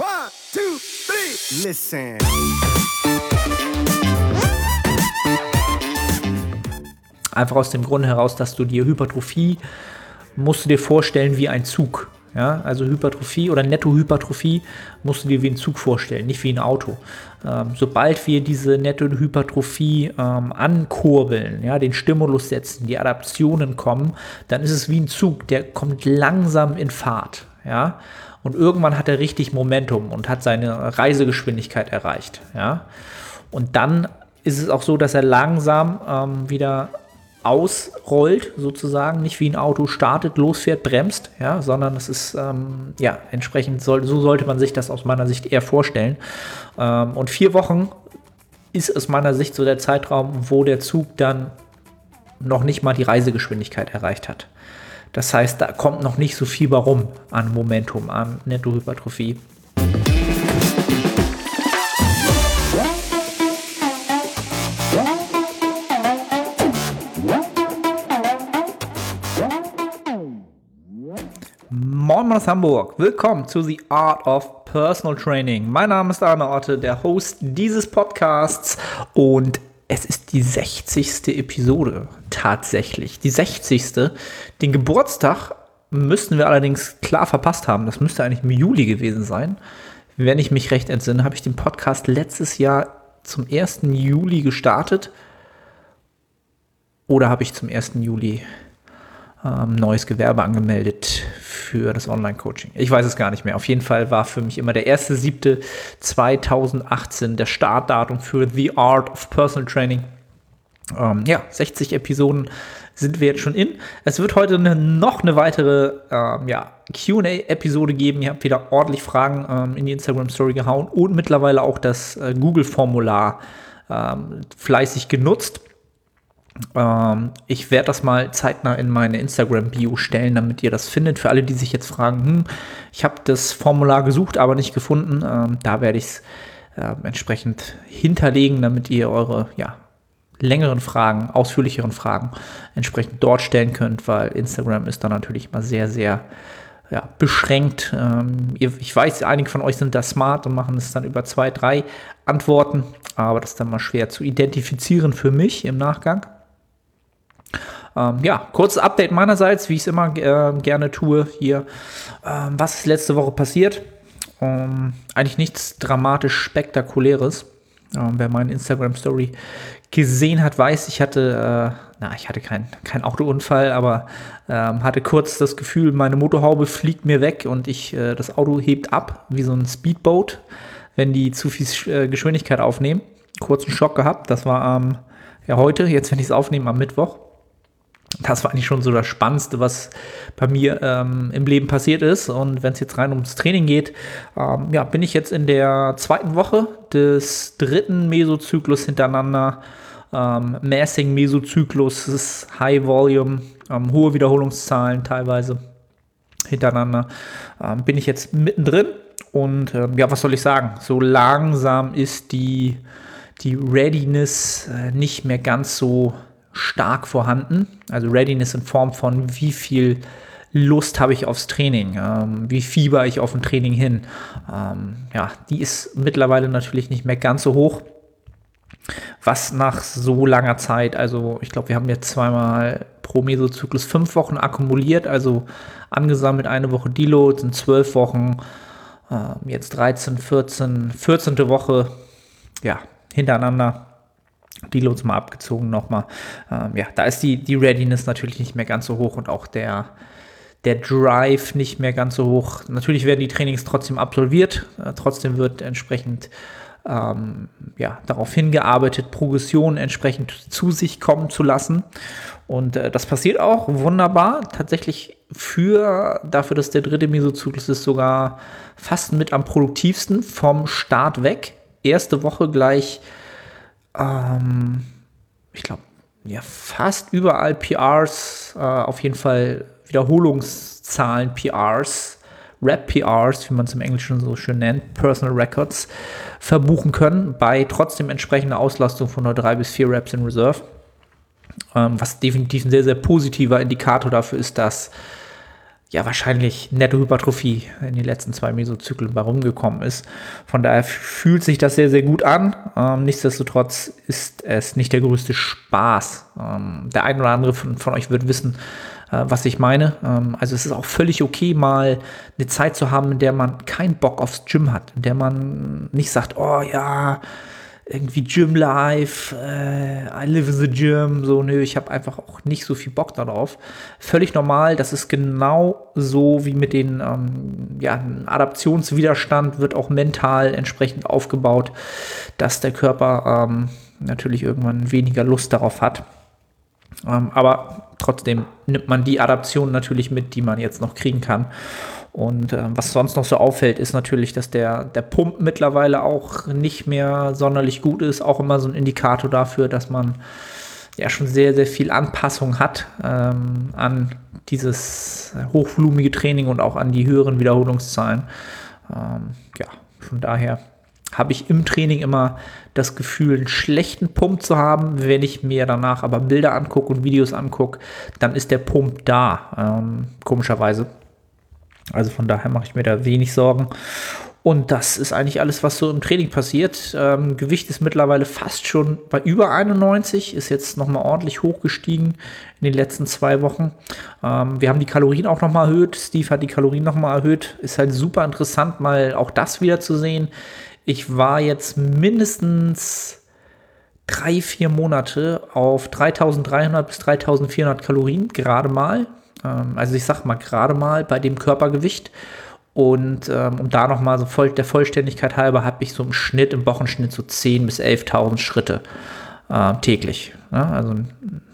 One, two, three. Listen. Einfach aus dem Grund heraus, dass du dir Hypertrophie musst du dir vorstellen wie ein Zug. Ja, also Hypertrophie oder Nettohypertrophie musst du dir wie ein Zug vorstellen, nicht wie ein Auto. Ähm, sobald wir diese Nettohypertrophie ähm, ankurbeln, ja, den Stimulus setzen, die Adaptionen kommen, dann ist es wie ein Zug, der kommt langsam in Fahrt. Ja, und irgendwann hat er richtig Momentum und hat seine Reisegeschwindigkeit erreicht. Ja, und dann ist es auch so, dass er langsam ähm, wieder ausrollt, sozusagen, nicht wie ein Auto startet, losfährt, bremst, ja, sondern es ist, ähm, ja, entsprechend, soll, so sollte man sich das aus meiner Sicht eher vorstellen. Ähm, und vier Wochen ist aus meiner Sicht so der Zeitraum, wo der Zug dann noch nicht mal die Reisegeschwindigkeit erreicht hat. Das heißt, da kommt noch nicht so viel warum an Momentum, an Nettohypertrophie. Moin aus Hamburg. Willkommen zu The Art of Personal Training. Mein Name ist Arne Orte, der Host dieses Podcasts und es ist die 60. Episode. Tatsächlich. Die 60. Den Geburtstag müssten wir allerdings klar verpasst haben. Das müsste eigentlich im Juli gewesen sein. Wenn ich mich recht entsinne, habe ich den Podcast letztes Jahr zum 1. Juli gestartet. Oder habe ich zum 1. Juli ähm, neues Gewerbe angemeldet für das Online-Coaching. Ich weiß es gar nicht mehr. Auf jeden Fall war für mich immer der 1.7.2018 der Startdatum für The Art of Personal Training. Ähm, ja, 60 Episoden sind wir jetzt schon in. Es wird heute eine, noch eine weitere ähm, ja, QA-Episode geben. Ihr habt wieder ordentlich Fragen ähm, in die Instagram-Story gehauen und mittlerweile auch das äh, Google-Formular ähm, fleißig genutzt. Ähm, ich werde das mal zeitnah in meine Instagram-Bio stellen, damit ihr das findet. Für alle, die sich jetzt fragen, hm, ich habe das Formular gesucht, aber nicht gefunden, ähm, da werde ich es äh, entsprechend hinterlegen, damit ihr eure ja, längeren Fragen, ausführlicheren Fragen entsprechend dort stellen könnt, weil Instagram ist da natürlich mal sehr, sehr ja, beschränkt. Ähm, ich weiß, einige von euch sind da smart und machen es dann über zwei, drei Antworten, aber das ist dann mal schwer zu identifizieren für mich im Nachgang. Ähm, ja, kurzes Update meinerseits, wie ich es immer äh, gerne tue hier. Ähm, was ist letzte Woche passiert? Ähm, eigentlich nichts dramatisch Spektakuläres. Ähm, wer meine Instagram-Story gesehen hat, weiß, ich hatte, äh, na, ich hatte keinen kein Autounfall, aber ähm, hatte kurz das Gefühl, meine Motorhaube fliegt mir weg und ich, äh, das Auto hebt ab, wie so ein Speedboat, wenn die zu viel äh, Geschwindigkeit aufnehmen. Kurzen Schock gehabt, das war am, ja heute, jetzt wenn ich es aufnehme, am Mittwoch das war eigentlich schon so das Spannendste, was bei mir ähm, im Leben passiert ist. Und wenn es jetzt rein ums Training geht, ähm, ja, bin ich jetzt in der zweiten Woche des dritten Mesozyklus hintereinander. Ähm, Massing Mesozyklus High Volume, ähm, hohe Wiederholungszahlen teilweise hintereinander. Ähm, bin ich jetzt mittendrin und ähm, ja, was soll ich sagen? So langsam ist die, die Readiness äh, nicht mehr ganz so stark vorhanden. Also Readiness in Form von wie viel Lust habe ich aufs Training, ähm, wie fieber ich auf ein Training hin. Ähm, ja, die ist mittlerweile natürlich nicht mehr ganz so hoch. Was nach so langer Zeit, also ich glaube, wir haben jetzt zweimal pro Mesozyklus fünf Wochen akkumuliert, also angesammelt eine Woche Deload, sind zwölf Wochen, äh, jetzt 13, 14, 14. Woche, ja, hintereinander die Loads mal abgezogen nochmal. Ähm, ja, da ist die, die Readiness natürlich nicht mehr ganz so hoch und auch der, der Drive nicht mehr ganz so hoch. Natürlich werden die Trainings trotzdem absolviert, äh, trotzdem wird entsprechend ähm, ja, darauf hingearbeitet, Progression entsprechend zu sich kommen zu lassen. Und äh, das passiert auch wunderbar. Tatsächlich für, dafür, dass der dritte Mesozyklus ist, sogar fast mit am produktivsten vom Start weg. Erste Woche gleich ähm, ich glaube, ja, fast überall PRs, äh, auf jeden Fall Wiederholungszahlen PRs, Rap-PRs, wie man es im Englischen so schön nennt, Personal Records, verbuchen können, bei trotzdem entsprechender Auslastung von nur drei bis vier Raps in Reserve. Ähm, was definitiv ein sehr, sehr positiver Indikator dafür ist, dass ja wahrscheinlich Nettohypertrophie in den letzten zwei Mesozyklen bei rumgekommen ist. Von daher fühlt sich das sehr, sehr gut an. Ähm, nichtsdestotrotz ist es nicht der größte Spaß. Ähm, der ein oder andere von, von euch wird wissen, äh, was ich meine. Ähm, also es ist auch völlig okay, mal eine Zeit zu haben, in der man keinen Bock aufs Gym hat, in der man nicht sagt, oh ja, irgendwie Gym Life, äh, I live in the gym, so, nö, ich habe einfach auch nicht so viel Bock darauf. Völlig normal, das ist genau so wie mit den, ähm, ja, Adaptionswiderstand wird auch mental entsprechend aufgebaut, dass der Körper ähm, natürlich irgendwann weniger Lust darauf hat. Ähm, aber trotzdem nimmt man die Adaption natürlich mit, die man jetzt noch kriegen kann. Und äh, was sonst noch so auffällt, ist natürlich, dass der, der Pump mittlerweile auch nicht mehr sonderlich gut ist. Auch immer so ein Indikator dafür, dass man ja schon sehr, sehr viel Anpassung hat ähm, an dieses hochvolumige Training und auch an die höheren Wiederholungszahlen. Ähm, ja, von daher habe ich im Training immer das Gefühl, einen schlechten Pump zu haben. Wenn ich mir danach aber Bilder angucke und Videos angucke, dann ist der Pump da, ähm, komischerweise. Also von daher mache ich mir da wenig Sorgen. Und das ist eigentlich alles, was so im Training passiert. Ähm, Gewicht ist mittlerweile fast schon bei über 91, ist jetzt nochmal ordentlich hochgestiegen in den letzten zwei Wochen. Ähm, wir haben die Kalorien auch nochmal erhöht. Steve hat die Kalorien nochmal erhöht. Ist halt super interessant, mal auch das wieder zu sehen. Ich war jetzt mindestens drei, vier Monate auf 3300 bis 3400 Kalorien, gerade mal. Ähm, also ich sag mal gerade mal bei dem Körpergewicht. Und ähm, um da nochmal so voll, der Vollständigkeit halber habe ich so im Schnitt, im Wochenschnitt so 10.000 bis 11.000 Schritte äh, täglich. Ne? Also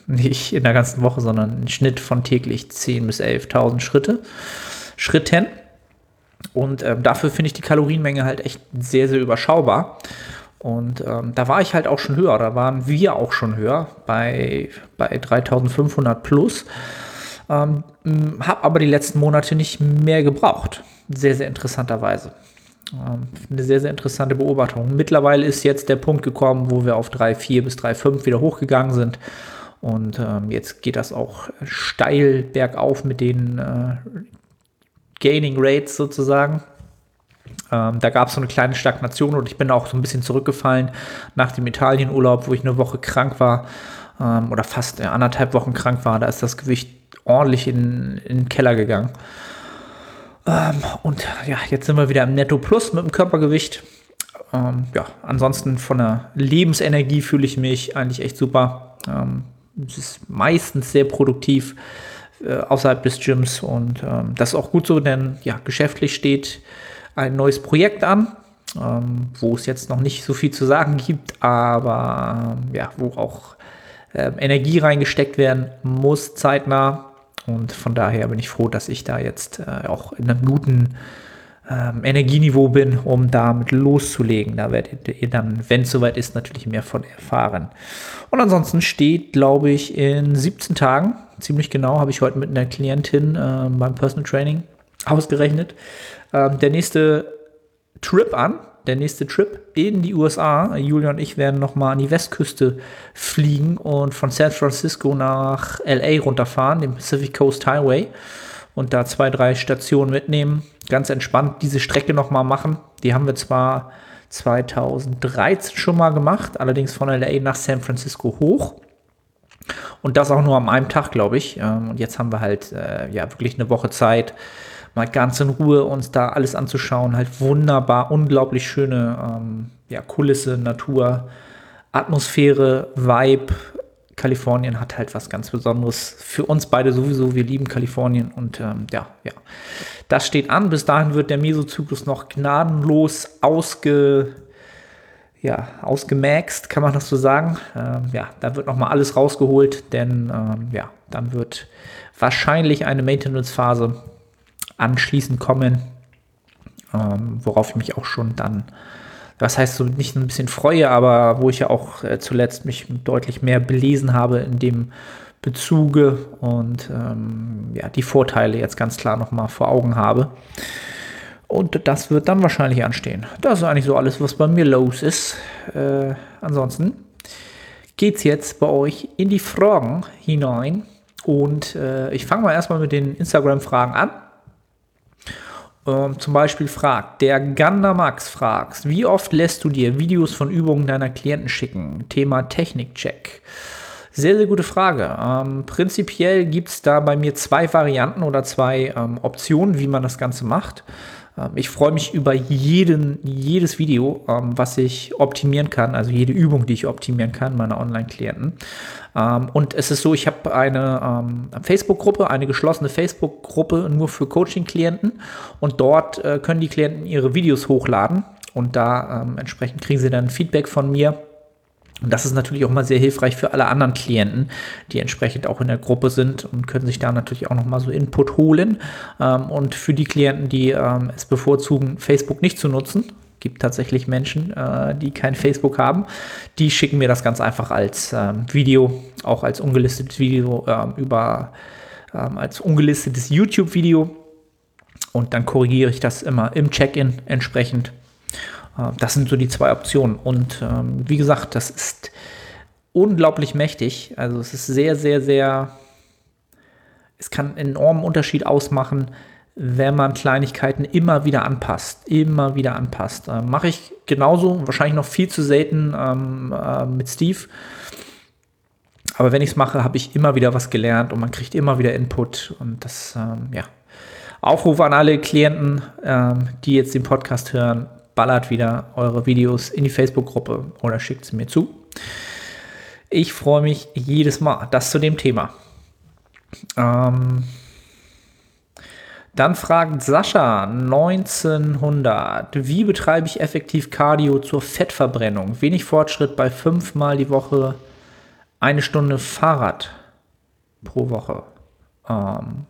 nicht in der ganzen Woche, sondern ein Schnitt von täglich 10.000 bis 11.000 Schritte. Schritten. Und ähm, dafür finde ich die Kalorienmenge halt echt sehr, sehr überschaubar. Und ähm, da war ich halt auch schon höher, da waren wir auch schon höher, bei, bei 3500 plus. Ähm, habe aber die letzten Monate nicht mehr gebraucht. Sehr, sehr interessanterweise. Ähm, eine sehr, sehr interessante Beobachtung. Mittlerweile ist jetzt der Punkt gekommen, wo wir auf 3,4 bis 3,5 wieder hochgegangen sind. Und ähm, jetzt geht das auch steil bergauf mit den äh, Gaining Rates sozusagen. Ähm, da gab es so eine kleine Stagnation und ich bin auch so ein bisschen zurückgefallen nach dem Italienurlaub, wo ich eine Woche krank war ähm, oder fast anderthalb Wochen krank war. Da ist das Gewicht ordentlich in, in den Keller gegangen. Ähm, und ja, jetzt sind wir wieder im Netto Plus mit dem Körpergewicht. Ähm, ja, ansonsten von der Lebensenergie fühle ich mich eigentlich echt super. Ähm, es ist meistens sehr produktiv äh, außerhalb des Gyms und ähm, das ist auch gut so, denn ja, geschäftlich steht ein neues Projekt an, ähm, wo es jetzt noch nicht so viel zu sagen gibt, aber ähm, ja, wo auch äh, Energie reingesteckt werden muss, zeitnah. Und von daher bin ich froh, dass ich da jetzt äh, auch in einem guten ähm, Energieniveau bin, um damit loszulegen. Da werdet ihr dann, wenn es soweit ist, natürlich mehr von erfahren. Und ansonsten steht, glaube ich, in 17 Tagen, ziemlich genau, habe ich heute mit einer Klientin äh, beim Personal Training ausgerechnet, äh, der nächste Trip an der nächste Trip in die USA. Julia und ich werden nochmal an die Westküste fliegen und von San Francisco nach LA runterfahren, den Pacific Coast Highway. Und da zwei, drei Stationen mitnehmen. Ganz entspannt diese Strecke nochmal machen. Die haben wir zwar 2013 schon mal gemacht, allerdings von LA nach San Francisco hoch. Und das auch nur am einem Tag, glaube ich. Ähm, und jetzt haben wir halt äh, ja wirklich eine Woche Zeit, mal ganz in Ruhe uns da alles anzuschauen. Halt wunderbar, unglaublich schöne ähm, ja, Kulisse, Natur, Atmosphäre, Vibe. Kalifornien hat halt was ganz Besonderes. Für uns beide sowieso, wir lieben Kalifornien und ähm, ja, ja. Das steht an. Bis dahin wird der Mesozyklus noch gnadenlos ausge, ja, ausgemaxt, kann man das so sagen. Ähm, ja, da wird nochmal alles rausgeholt, denn ähm, ja, dann wird wahrscheinlich eine Maintenance-Phase anschließend kommen, ähm, worauf ich mich auch schon dann, was heißt so nicht ein bisschen freue, aber wo ich ja auch äh, zuletzt mich deutlich mehr belesen habe in dem Bezuge und ähm, ja, die Vorteile jetzt ganz klar nochmal vor Augen habe. Und das wird dann wahrscheinlich anstehen. Das ist eigentlich so alles, was bei mir los ist. Äh, ansonsten geht es jetzt bei euch in die Fragen hinein. Und äh, ich fange mal erstmal mit den Instagram-Fragen an. Ähm, zum Beispiel fragt, der Gander Max fragt, wie oft lässt du dir Videos von Übungen deiner Klienten schicken? Thema Technikcheck. Sehr, sehr gute Frage. Ähm, prinzipiell gibt es da bei mir zwei Varianten oder zwei ähm, Optionen, wie man das Ganze macht. Ähm, ich freue mich über jeden, jedes Video, ähm, was ich optimieren kann, also jede Übung, die ich optimieren kann, meiner Online-Klienten. Ähm, und es ist so, ich habe eine Facebook-Gruppe, eine geschlossene Facebook-Gruppe nur für Coaching-Klienten. Und dort äh, können die Klienten ihre Videos hochladen. Und da entsprechend kriegen sie dann Feedback von mir und das ist natürlich auch mal sehr hilfreich für alle anderen Klienten, die entsprechend auch in der Gruppe sind und können sich da natürlich auch noch mal so Input holen. Ähm, und für die Klienten, die ähm, es bevorzugen, Facebook nicht zu nutzen, gibt tatsächlich Menschen, äh, die kein Facebook haben, die schicken mir das ganz einfach als ähm, Video, auch als ungelistetes Video über als ungelistetes YouTube-Video. Und dann korrigiere ich das immer im Check-in entsprechend das sind so die zwei Optionen. Und ähm, wie gesagt, das ist unglaublich mächtig. Also es ist sehr, sehr, sehr, es kann einen enormen Unterschied ausmachen, wenn man Kleinigkeiten immer wieder anpasst. Immer wieder anpasst. Äh, Mache ich genauso, wahrscheinlich noch viel zu selten ähm, äh, mit Steve. Aber wenn ich es mache, habe ich immer wieder was gelernt und man kriegt immer wieder Input. Und das, ähm, ja. Aufruf an alle Klienten, ähm, die jetzt den Podcast hören ballert wieder eure Videos in die Facebook-Gruppe oder schickt sie mir zu. Ich freue mich jedes Mal. Das zu dem Thema. Ähm, dann fragt Sascha 1900, wie betreibe ich effektiv Cardio zur Fettverbrennung? Wenig Fortschritt bei fünfmal die Woche eine Stunde Fahrrad pro Woche. Ähm,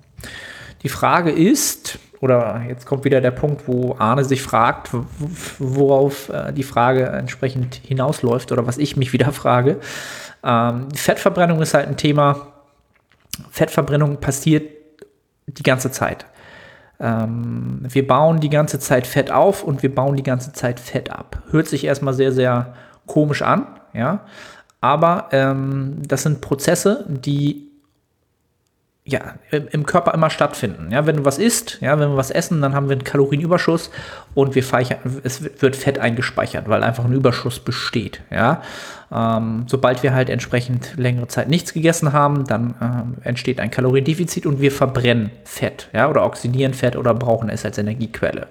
die Frage ist, oder jetzt kommt wieder der Punkt, wo Arne sich fragt, worauf äh, die Frage entsprechend hinausläuft oder was ich mich wieder frage. Ähm, Fettverbrennung ist halt ein Thema. Fettverbrennung passiert die ganze Zeit. Ähm, wir bauen die ganze Zeit Fett auf und wir bauen die ganze Zeit Fett ab. Hört sich erstmal sehr, sehr komisch an, ja. Aber ähm, das sind Prozesse, die ja, im Körper immer stattfinden. Ja, wenn du was isst, ja, wenn wir was essen, dann haben wir einen Kalorienüberschuss und wir speichern, es wird Fett eingespeichert, weil einfach ein Überschuss besteht. Ja, ähm, sobald wir halt entsprechend längere Zeit nichts gegessen haben, dann ähm, entsteht ein Kaloriendefizit und wir verbrennen Fett, ja, oder oxidieren Fett oder brauchen es als Energiequelle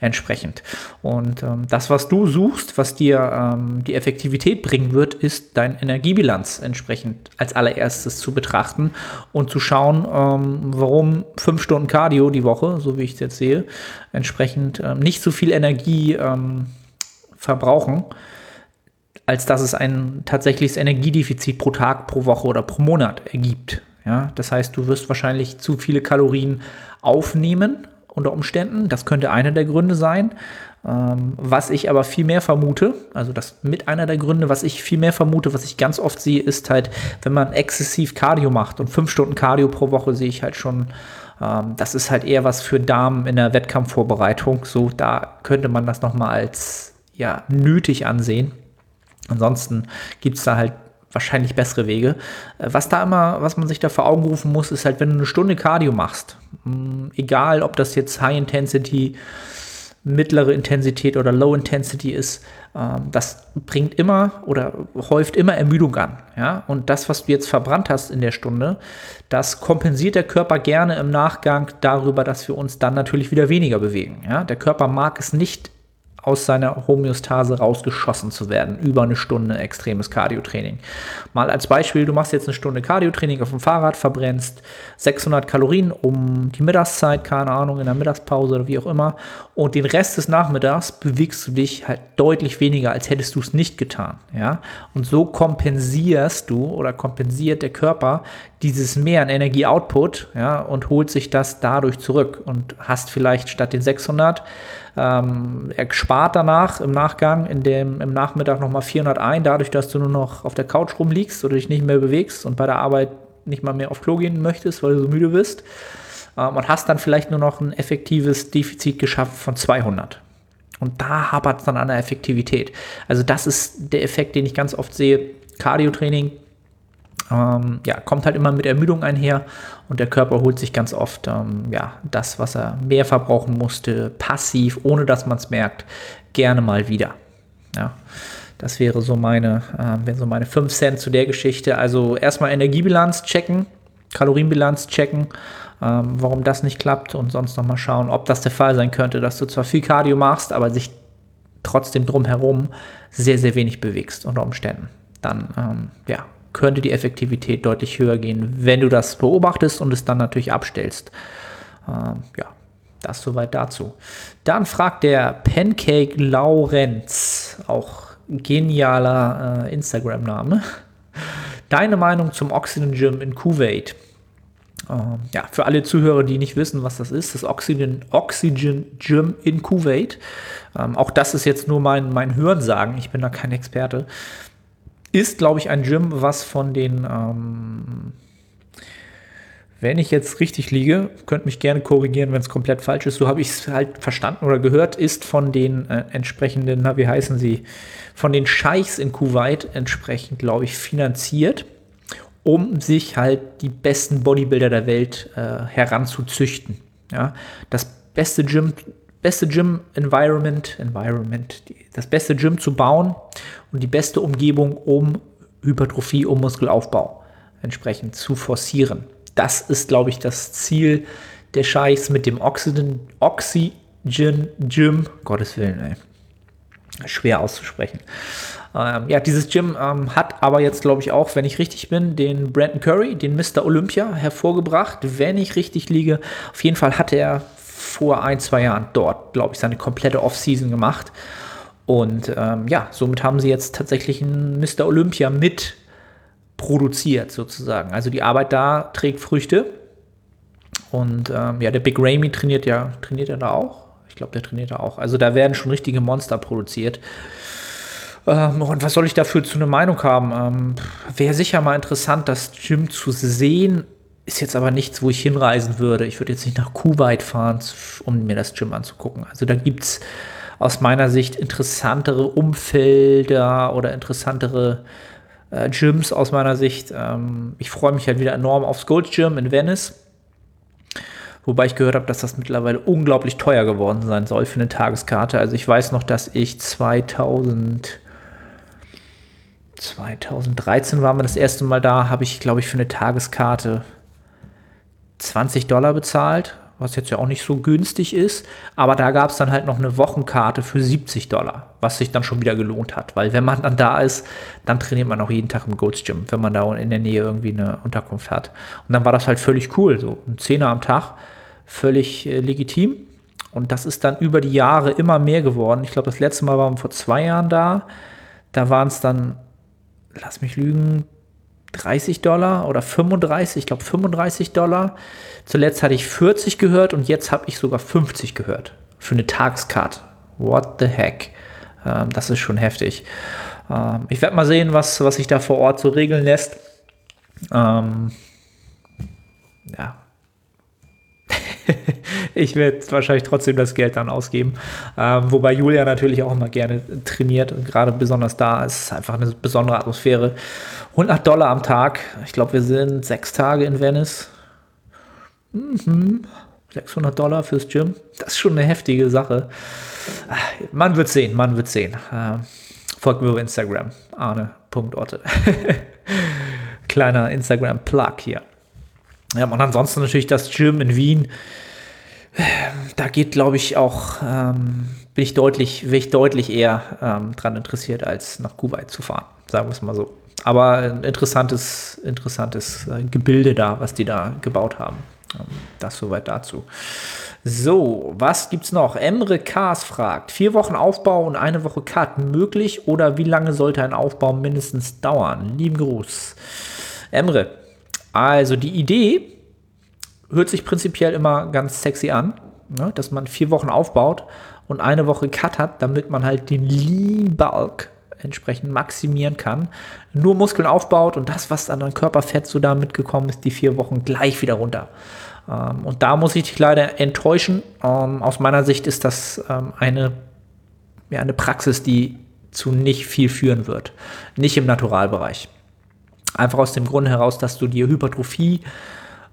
entsprechend. Und ähm, das, was du suchst, was dir ähm, die Effektivität bringen wird, ist dein Energiebilanz entsprechend als allererstes zu betrachten und zu schauen, ähm, warum fünf Stunden Cardio die Woche, so wie ich es jetzt sehe, entsprechend ähm, nicht so viel Energie verbrauchen als dass es ein tatsächliches Energiedefizit pro Tag, pro Woche oder pro Monat ergibt. Ja, das heißt, du wirst wahrscheinlich zu viele Kalorien aufnehmen unter Umständen. Das könnte einer der Gründe sein. Ähm, was ich aber viel mehr vermute, also das mit einer der Gründe, was ich viel mehr vermute, was ich ganz oft sehe, ist halt, wenn man exzessiv Cardio macht und fünf Stunden Cardio pro Woche sehe ich halt schon, ähm, das ist halt eher was für Damen in der Wettkampfvorbereitung. So, da könnte man das nochmal als ja, nötig ansehen. Ansonsten gibt es da halt wahrscheinlich bessere Wege. Äh, was da immer, was man sich da vor Augen rufen muss, ist halt, wenn du eine Stunde Cardio machst, mm, egal ob das jetzt High Intensity, mittlere Intensität oder Low Intensity ist, ähm, das bringt immer oder häuft immer Ermüdung an. Ja? Und das, was du jetzt verbrannt hast in der Stunde, das kompensiert der Körper gerne im Nachgang darüber, dass wir uns dann natürlich wieder weniger bewegen. Ja? Der Körper mag es nicht aus seiner Homöostase rausgeschossen zu werden über eine Stunde extremes Cardiotraining. Mal als Beispiel, du machst jetzt eine Stunde Cardiotraining auf dem Fahrrad, verbrennst 600 Kalorien um die Mittagszeit, keine Ahnung, in der Mittagspause oder wie auch immer und den Rest des Nachmittags bewegst du dich halt deutlich weniger, als hättest du es nicht getan, ja? Und so kompensierst du oder kompensiert der Körper dieses Mehr an Energie-Output, ja, und holt sich das dadurch zurück und hast vielleicht statt den 600 ähm, er spart danach im Nachgang, in dem, im Nachmittag nochmal 400 ein, dadurch, dass du nur noch auf der Couch rumliegst oder dich nicht mehr bewegst und bei der Arbeit nicht mal mehr auf Klo gehen möchtest, weil du so müde bist. Ähm, und hast dann vielleicht nur noch ein effektives Defizit geschafft von 200. Und da hapert es dann an der Effektivität. Also das ist der Effekt, den ich ganz oft sehe. Cardio-Training ähm, ja, kommt halt immer mit Ermüdung einher und der Körper holt sich ganz oft ähm, ja, das, was er mehr verbrauchen musste, passiv, ohne dass man es merkt, gerne mal wieder. Ja, das wäre so meine, äh, wäre so meine 5 Cent zu der Geschichte. Also erstmal Energiebilanz checken, Kalorienbilanz checken, ähm, warum das nicht klappt und sonst nochmal schauen, ob das der Fall sein könnte, dass du zwar viel Cardio machst, aber sich trotzdem drumherum sehr, sehr wenig bewegst unter Umständen. Dann, ähm, ja, könnte die Effektivität deutlich höher gehen, wenn du das beobachtest und es dann natürlich abstellst. Ähm, ja, das soweit dazu. Dann fragt der Pancake Laurenz, auch genialer äh, Instagram-Name, deine Meinung zum Oxygen Gym in Kuwait. Ähm, ja, für alle Zuhörer, die nicht wissen, was das ist, das Oxygen, Oxygen Gym in Kuwait. Ähm, auch das ist jetzt nur mein, mein Hörensagen, ich bin da kein Experte ist, glaube ich, ein Gym, was von den, ähm, wenn ich jetzt richtig liege, könnt mich gerne korrigieren, wenn es komplett falsch ist, so habe ich es halt verstanden oder gehört, ist von den äh, entsprechenden, na, wie heißen sie, von den Scheichs in Kuwait entsprechend, glaube ich, finanziert, um sich halt die besten Bodybuilder der Welt äh, heranzuzüchten. Ja, das beste Gym beste Gym Environment, Environment, das beste Gym zu bauen und die beste Umgebung, um Hypertrophie, um Muskelaufbau entsprechend zu forcieren. Das ist, glaube ich, das Ziel der Scheichs mit dem Oxygen, Oxygen Gym. Gottes Willen, ey. Schwer auszusprechen. Ähm, ja, dieses Gym ähm, hat aber jetzt, glaube ich, auch, wenn ich richtig bin, den Brandon Curry, den Mr. Olympia, hervorgebracht. Wenn ich richtig liege, auf jeden Fall hat er vor ein, zwei Jahren dort, glaube ich, seine komplette Off-Season gemacht. Und ähm, ja, somit haben sie jetzt tatsächlich einen Mr. Olympia mit produziert, sozusagen. Also die Arbeit da trägt Früchte. Und ähm, ja, der Big Ramy trainiert ja, trainiert er da auch? Ich glaube, der trainiert da auch. Also da werden schon richtige Monster produziert. Ähm, und was soll ich dafür zu einer Meinung haben? Ähm, Wäre sicher mal interessant, das Gym zu sehen ist jetzt aber nichts, wo ich hinreisen würde. Ich würde jetzt nicht nach Kuwait fahren, um mir das Gym anzugucken. Also da gibt es aus meiner Sicht interessantere Umfelder oder interessantere äh, Gyms aus meiner Sicht. Ähm, ich freue mich halt wieder enorm aufs Gold Gym in Venice. Wobei ich gehört habe, dass das mittlerweile unglaublich teuer geworden sein soll für eine Tageskarte. Also ich weiß noch, dass ich 2000 2013 waren wir das erste Mal da, habe ich, glaube ich, für eine Tageskarte 20 Dollar bezahlt, was jetzt ja auch nicht so günstig ist. Aber da gab es dann halt noch eine Wochenkarte für 70 Dollar, was sich dann schon wieder gelohnt hat. Weil wenn man dann da ist, dann trainiert man auch jeden Tag im Goats Gym, wenn man da in der Nähe irgendwie eine Unterkunft hat. Und dann war das halt völlig cool, so ein Zehner am Tag, völlig äh, legitim. Und das ist dann über die Jahre immer mehr geworden. Ich glaube, das letzte Mal waren wir vor zwei Jahren da. Da waren es dann, lass mich lügen, 30 Dollar oder 35, ich glaube 35 Dollar. Zuletzt hatte ich 40 gehört und jetzt habe ich sogar 50 gehört für eine Tageskarte. What the heck? Ähm, das ist schon heftig. Ähm, ich werde mal sehen, was, was sich da vor Ort so regeln lässt. Ähm, ja, ich werde wahrscheinlich trotzdem das Geld dann ausgeben. Ähm, wobei Julia natürlich auch immer gerne trainiert und gerade besonders da ist es einfach eine besondere Atmosphäre. 100 Dollar am Tag. Ich glaube, wir sind sechs Tage in Venice. Mhm. 600 Dollar fürs Gym. Das ist schon eine heftige Sache. Man wird sehen, man wird sehen. Ähm, folgt mir auf Instagram. Arne.orte. Kleiner Instagram-Plug hier. Ja, und ansonsten natürlich das Gym in Wien. Da geht, glaube ich, auch, ähm, bin ich deutlich, bin ich deutlich eher ähm, dran interessiert, als nach Kuwait zu fahren. Sagen wir es mal so. Aber ein interessantes, interessantes äh, Gebilde da, was die da gebaut haben. Ähm, das soweit dazu. So, was gibt's noch? Emre Kars fragt: Vier Wochen Aufbau und eine Woche Cut möglich oder wie lange sollte ein Aufbau mindestens dauern? Lieben Gruß. Emre, also die Idee hört sich prinzipiell immer ganz sexy an, ne? dass man vier Wochen aufbaut und eine Woche Cut hat, damit man halt den Lean Bulk entsprechend maximieren kann, nur Muskeln aufbaut und das, was an Körperfett so da mitgekommen ist, die vier Wochen gleich wieder runter. Ähm, und da muss ich dich leider enttäuschen. Ähm, aus meiner Sicht ist das ähm, eine, ja, eine Praxis, die zu nicht viel führen wird. Nicht im Naturalbereich. Einfach aus dem Grund heraus, dass du dir Hypertrophie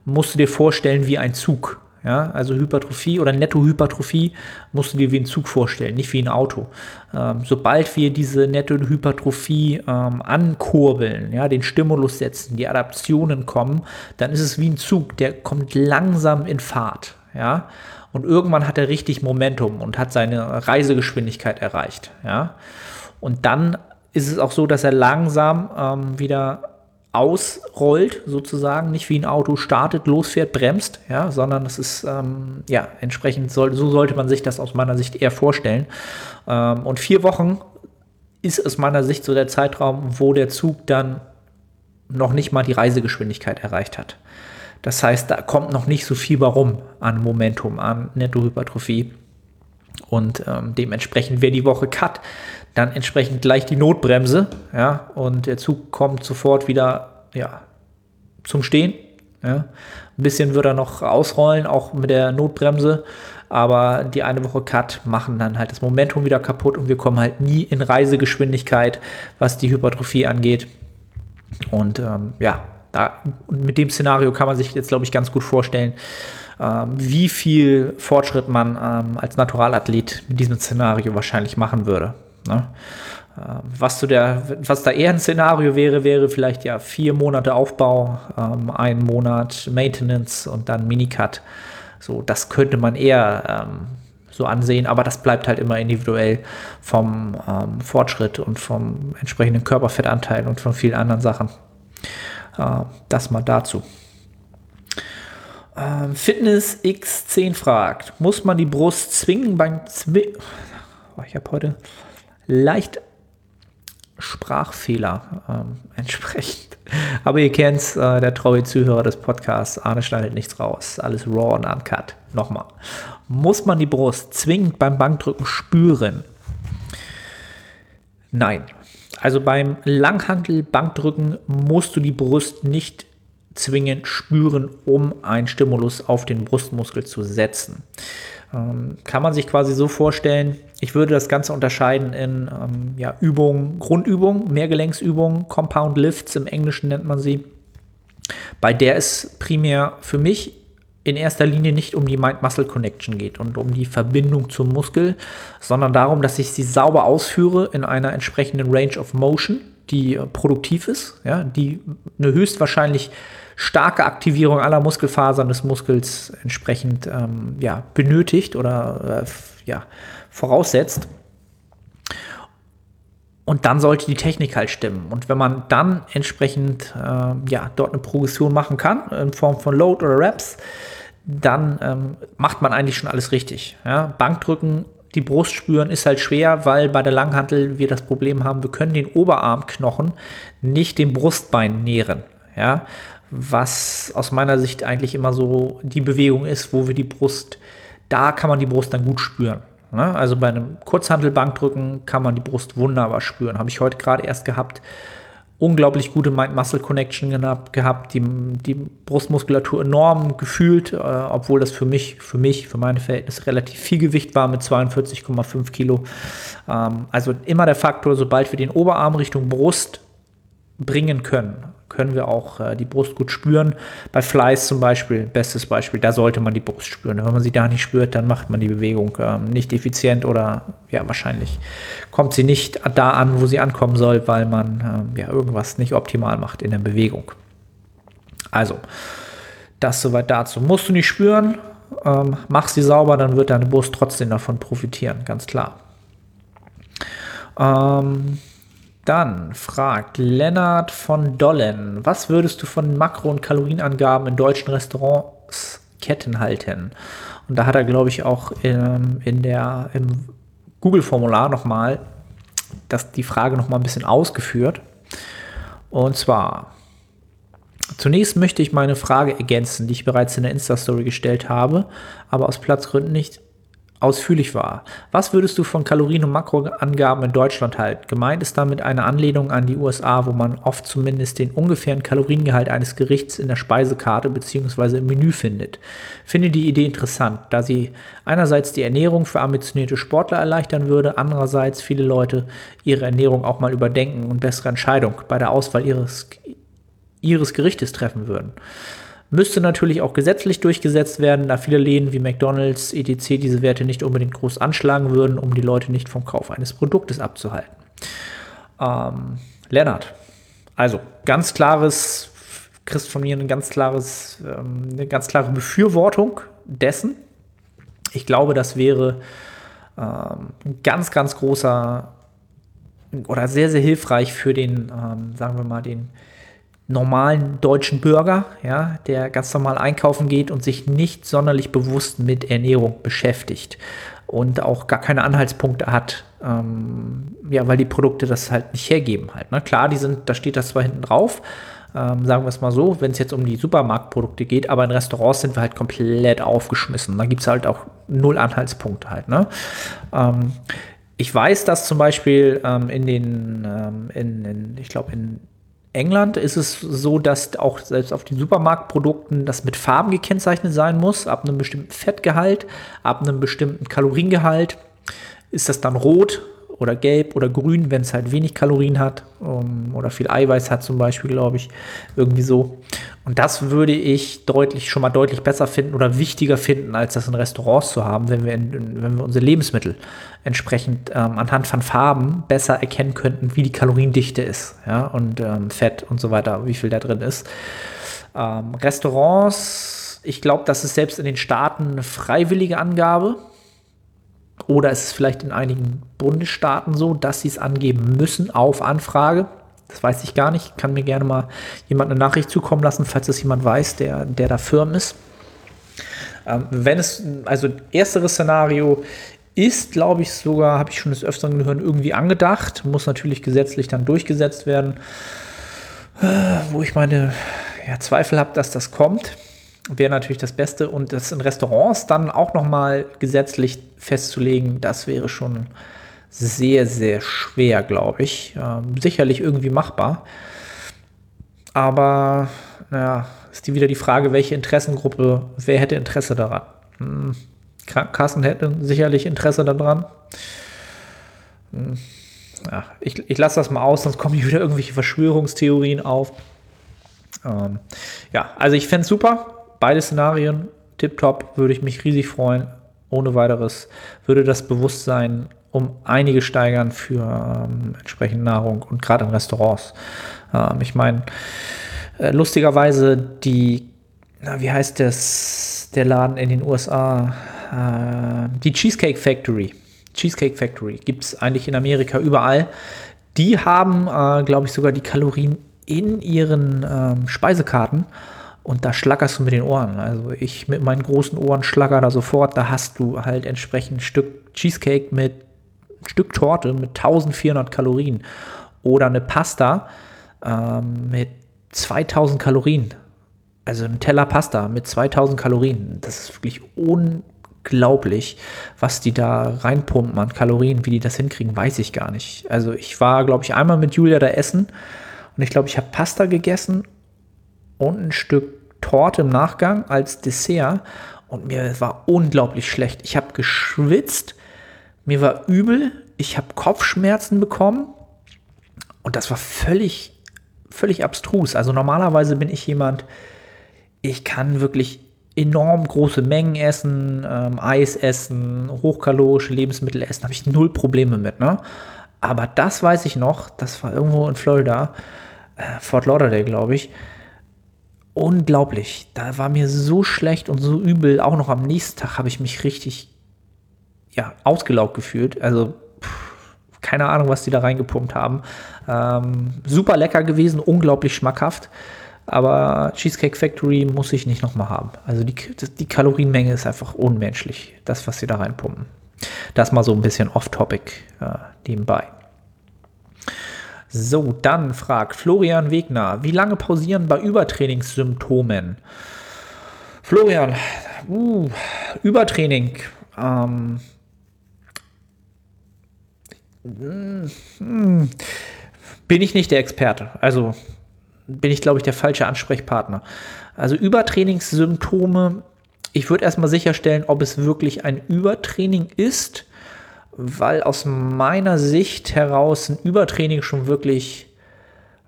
musst du dir vorstellen wie ein Zug. Ja, also Hypertrophie oder Nettohypertrophie musst du dir wie ein Zug vorstellen, nicht wie ein Auto. Ähm, sobald wir diese Nettohypertrophie ähm, ankurbeln, ja, den Stimulus setzen, die Adaptionen kommen, dann ist es wie ein Zug, der kommt langsam in Fahrt. Ja, und irgendwann hat er richtig Momentum und hat seine Reisegeschwindigkeit erreicht. Ja, und dann ist es auch so, dass er langsam ähm, wieder ausrollt, sozusagen, nicht wie ein Auto startet, losfährt, bremst, ja, sondern es ist, ähm, ja, entsprechend soll, so sollte man sich das aus meiner Sicht eher vorstellen. Ähm, und vier Wochen ist aus meiner Sicht so der Zeitraum, wo der Zug dann noch nicht mal die Reisegeschwindigkeit erreicht hat. Das heißt, da kommt noch nicht so viel warum an Momentum, an Nettohypertrophie. Und ähm, dementsprechend wäre die Woche Cut dann entsprechend gleich die Notbremse, ja, und der Zug kommt sofort wieder, ja, zum Stehen. Ja. Ein bisschen wird er noch ausrollen, auch mit der Notbremse, aber die eine Woche Cut machen dann halt das Momentum wieder kaputt und wir kommen halt nie in Reisegeschwindigkeit, was die Hypertrophie angeht. Und ähm, ja, da, mit dem Szenario kann man sich jetzt, glaube ich, ganz gut vorstellen, wie viel Fortschritt man ähm, als Naturalathlet mit diesem Szenario wahrscheinlich machen würde. Ne? Äh, was, zu der, was da eher ein Szenario wäre, wäre vielleicht ja vier Monate Aufbau, ähm, ein Monat Maintenance und dann Minicut. So, das könnte man eher ähm, so ansehen, aber das bleibt halt immer individuell vom ähm, Fortschritt und vom entsprechenden Körperfettanteil und von vielen anderen Sachen. Äh, das mal dazu. Ähm, Fitness X10 fragt, muss man die Brust zwingen beim Zwi oh, Ich habe heute leicht Sprachfehler ähm, entsprechend. Aber ihr kennt es, äh, der treue Zuhörer des Podcasts, Arne schneidet nichts raus. Alles raw und uncut. Nochmal. Muss man die Brust zwingend beim Bankdrücken spüren? Nein. Also beim Langhantel-Bankdrücken musst du die Brust nicht zwingend spüren, um einen Stimulus auf den Brustmuskel zu setzen. Ähm, kann man sich quasi so vorstellen, ich würde das Ganze unterscheiden in ähm, ja, Übungen, Grundübungen, Mehrgelenksübungen, Compound Lifts im Englischen nennt man sie, bei der es primär für mich in erster Linie nicht um die Mind-Muscle-Connection geht und um die Verbindung zum Muskel, sondern darum, dass ich sie sauber ausführe in einer entsprechenden Range of Motion, die äh, produktiv ist, ja, die eine höchstwahrscheinlich starke Aktivierung aller Muskelfasern des Muskels entsprechend ähm, ja, benötigt oder äh, ja, voraussetzt. Und dann sollte die Technik halt stimmen. Und wenn man dann entsprechend äh, ja, dort eine Progression machen kann, in Form von Load oder Reps, dann ähm, macht man eigentlich schon alles richtig. Ja? Bankdrücken, die Brust spüren, ist halt schwer, weil bei der Langhantel wir das Problem haben, wir können den Oberarmknochen nicht dem Brustbein nähren. Ja? Was aus meiner Sicht eigentlich immer so die Bewegung ist, wo wir die Brust, da kann man die Brust dann gut spüren. Ne? Also bei einem Kurzhantelbankdrücken kann man die Brust wunderbar spüren. Habe ich heute gerade erst gehabt. Unglaublich gute Mind-Muscle-Connection gehabt, die, die Brustmuskulatur enorm gefühlt, äh, obwohl das für mich, für mich, für meine Verhältnisse relativ viel Gewicht war mit 42,5 Kilo. Ähm, also immer der Faktor, sobald wir den Oberarm Richtung Brust bringen können, können wir auch äh, die Brust gut spüren. Bei Flies zum Beispiel, bestes Beispiel, da sollte man die Brust spüren. Wenn man sie da nicht spürt, dann macht man die Bewegung ähm, nicht effizient oder ja, wahrscheinlich kommt sie nicht da an, wo sie ankommen soll, weil man ähm, ja irgendwas nicht optimal macht in der Bewegung. Also, das soweit dazu. Musst du nicht spüren, ähm, mach sie sauber, dann wird deine Brust trotzdem davon profitieren, ganz klar. Ähm, dann fragt Lennart von Dollen, was würdest du von Makro- und Kalorienangaben in deutschen Restaurants Ketten halten? Und da hat er, glaube ich, auch in, in der, im Google-Formular nochmal die Frage nochmal ein bisschen ausgeführt. Und zwar, zunächst möchte ich meine Frage ergänzen, die ich bereits in der Insta-Story gestellt habe, aber aus Platzgründen nicht ausführlich war. Was würdest du von Kalorien- und Makroangaben in Deutschland halten? Gemeint ist damit eine Anlehnung an die USA, wo man oft zumindest den ungefähren Kaloriengehalt eines Gerichts in der Speisekarte bzw. im Menü findet. Finde die Idee interessant, da sie einerseits die Ernährung für ambitionierte Sportler erleichtern würde, andererseits viele Leute ihre Ernährung auch mal überdenken und bessere Entscheidungen bei der Auswahl ihres ihres Gerichtes treffen würden. Müsste natürlich auch gesetzlich durchgesetzt werden, da viele Läden wie McDonald's, etc. diese Werte nicht unbedingt groß anschlagen würden, um die Leute nicht vom Kauf eines Produktes abzuhalten. Ähm, Lennart, also ganz klares, kriegst von mir ein ganz klares, ähm, eine ganz klare Befürwortung dessen. Ich glaube, das wäre ähm, ein ganz, ganz großer oder sehr, sehr hilfreich für den, ähm, sagen wir mal, den normalen deutschen Bürger, ja, der ganz normal einkaufen geht und sich nicht sonderlich bewusst mit Ernährung beschäftigt und auch gar keine Anhaltspunkte hat, ähm, ja, weil die Produkte das halt nicht hergeben halt. Ne? Klar, die sind, da steht das zwar hinten drauf, ähm, sagen wir es mal so, wenn es jetzt um die Supermarktprodukte geht, aber in Restaurants sind wir halt komplett aufgeschmissen. Da gibt es halt auch null Anhaltspunkte halt. Ne? Ähm, ich weiß, dass zum Beispiel ähm, in den, ähm, in, in, ich glaube, in England ist es so, dass auch selbst auf den Supermarktprodukten das mit Farben gekennzeichnet sein muss, ab einem bestimmten Fettgehalt, ab einem bestimmten Kaloriengehalt ist das dann rot oder gelb oder grün, wenn es halt wenig Kalorien hat um, oder viel Eiweiß hat zum Beispiel, glaube ich, irgendwie so. Und das würde ich deutlich schon mal deutlich besser finden oder wichtiger finden, als das in Restaurants zu haben, wenn wir, in, wenn wir unsere Lebensmittel entsprechend ähm, anhand von Farben besser erkennen könnten, wie die Kaloriendichte ist, ja, und ähm, Fett und so weiter, wie viel da drin ist. Ähm, Restaurants, ich glaube, das ist selbst in den Staaten eine freiwillige Angabe oder ist es vielleicht in einigen Bundesstaaten so, dass sie es angeben müssen auf Anfrage? Das weiß ich gar nicht. Kann mir gerne mal jemand eine Nachricht zukommen lassen, falls es jemand weiß, der, der da firm ist. Ähm, wenn es, also ersteres Szenario ist, glaube ich, sogar, habe ich schon des Öfteren gehört, irgendwie angedacht, muss natürlich gesetzlich dann durchgesetzt werden, äh, wo ich meine ja, Zweifel habe, dass das kommt wäre natürlich das Beste. Und das in Restaurants dann auch nochmal gesetzlich festzulegen, das wäre schon sehr, sehr schwer, glaube ich. Ähm, sicherlich irgendwie machbar. Aber, naja, ist die wieder die Frage, welche Interessengruppe, wer hätte Interesse daran? Hm, Krankenkassen hätten sicherlich Interesse daran. Hm, ja, ich, ich lasse das mal aus, sonst kommen hier wieder irgendwelche Verschwörungstheorien auf. Ähm, ja, also ich fände es super, beide Szenarien tipptopp, würde ich mich riesig freuen. Ohne weiteres würde das Bewusstsein um einige steigern für ähm, entsprechende Nahrung und gerade in Restaurants. Ähm, ich meine, äh, lustigerweise die, na, wie heißt das, der Laden in den USA, äh, die Cheesecake Factory. Cheesecake Factory gibt es eigentlich in Amerika überall. Die haben, äh, glaube ich, sogar die Kalorien in ihren ähm, Speisekarten und da schlackerst du mit den Ohren. Also ich mit meinen großen Ohren schlacker da sofort. Da hast du halt entsprechend ein Stück Cheesecake mit ein Stück Torte mit 1400 Kalorien oder eine Pasta ähm, mit 2000 Kalorien. Also ein Teller Pasta mit 2000 Kalorien. Das ist wirklich unglaublich, was die da reinpumpen an Kalorien. Wie die das hinkriegen, weiß ich gar nicht. Also ich war, glaube ich, einmal mit Julia da essen und ich glaube, ich habe Pasta gegessen und ein Stück Torte im Nachgang als Dessert. Und mir war unglaublich schlecht. Ich habe geschwitzt, mir war übel, ich habe Kopfschmerzen bekommen. Und das war völlig, völlig abstrus. Also normalerweise bin ich jemand, ich kann wirklich enorm große Mengen essen, ähm, Eis essen, hochkalorische Lebensmittel essen, habe ich null Probleme mit. Ne? Aber das weiß ich noch, das war irgendwo in Florida, äh, Fort Lauderdale, glaube ich unglaublich. Da war mir so schlecht und so übel. Auch noch am nächsten Tag habe ich mich richtig ja, ausgelaugt gefühlt. Also pff, keine Ahnung, was die da reingepumpt haben. Ähm, super lecker gewesen, unglaublich schmackhaft. Aber Cheesecake Factory muss ich nicht nochmal haben. Also die, die Kalorienmenge ist einfach unmenschlich, das, was sie da reinpumpen. Das mal so ein bisschen off-topic äh, nebenbei. So, dann fragt Florian Wegner, wie lange pausieren bei Übertrainingssymptomen? Florian, uh, Übertraining. Ähm, hm, bin ich nicht der Experte. Also bin ich, glaube ich, der falsche Ansprechpartner. Also Übertrainingssymptome, ich würde erstmal sicherstellen, ob es wirklich ein Übertraining ist weil aus meiner Sicht heraus ein Übertraining schon wirklich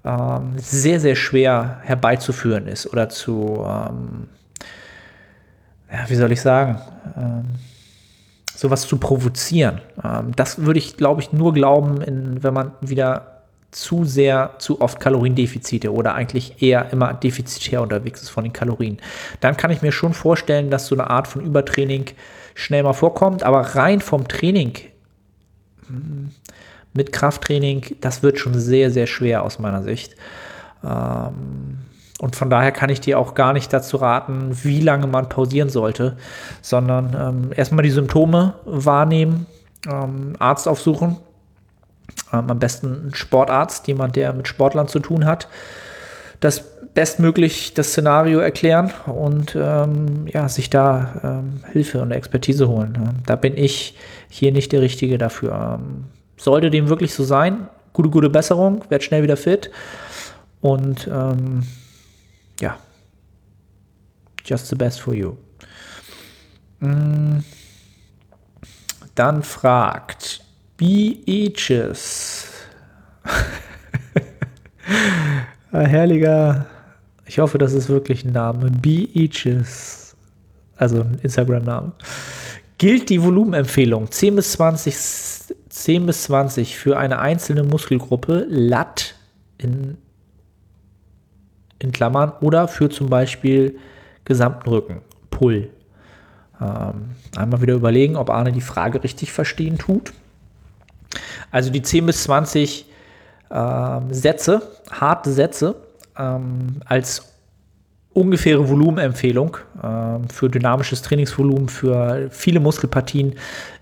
ähm, sehr, sehr schwer herbeizuführen ist oder zu, ähm, ja, wie soll ich sagen, ähm, sowas zu provozieren. Ähm, das würde ich, glaube ich, nur glauben, in, wenn man wieder zu sehr, zu oft Kaloriendefizite oder eigentlich eher immer defizitär unterwegs ist von den Kalorien. Dann kann ich mir schon vorstellen, dass so eine Art von Übertraining schnell mal vorkommt, aber rein vom Training mit Krafttraining, das wird schon sehr, sehr schwer aus meiner Sicht. Ähm, und von daher kann ich dir auch gar nicht dazu raten, wie lange man pausieren sollte, sondern ähm, erstmal die Symptome wahrnehmen, ähm, Arzt aufsuchen, ähm, am besten einen Sportarzt, jemand, der mit Sportlern zu tun hat, das bestmöglich das Szenario erklären und ähm, ja, sich da ähm, Hilfe und Expertise holen. Da bin ich hier nicht der Richtige dafür. Ähm, sollte dem wirklich so sein, gute, gute Besserung, werd schnell wieder fit und ähm, ja, just the best for you. Mm. Dann fragt Beaches. Herrlicher, ich hoffe, das ist wirklich ein Name. Beaches. Also ein Instagram-Name. Gilt die Volumenempfehlung 10 bis 20, 10 bis 20 für eine einzelne Muskelgruppe, Lat in, in Klammern, oder für zum Beispiel gesamten Rücken, Pull. Ähm, einmal wieder überlegen, ob Arne die Frage richtig verstehen tut. Also die 10 bis 20 äh, Sätze, harte Sätze, ähm, als ungefähre Volumenempfehlung äh, für dynamisches Trainingsvolumen für viele Muskelpartien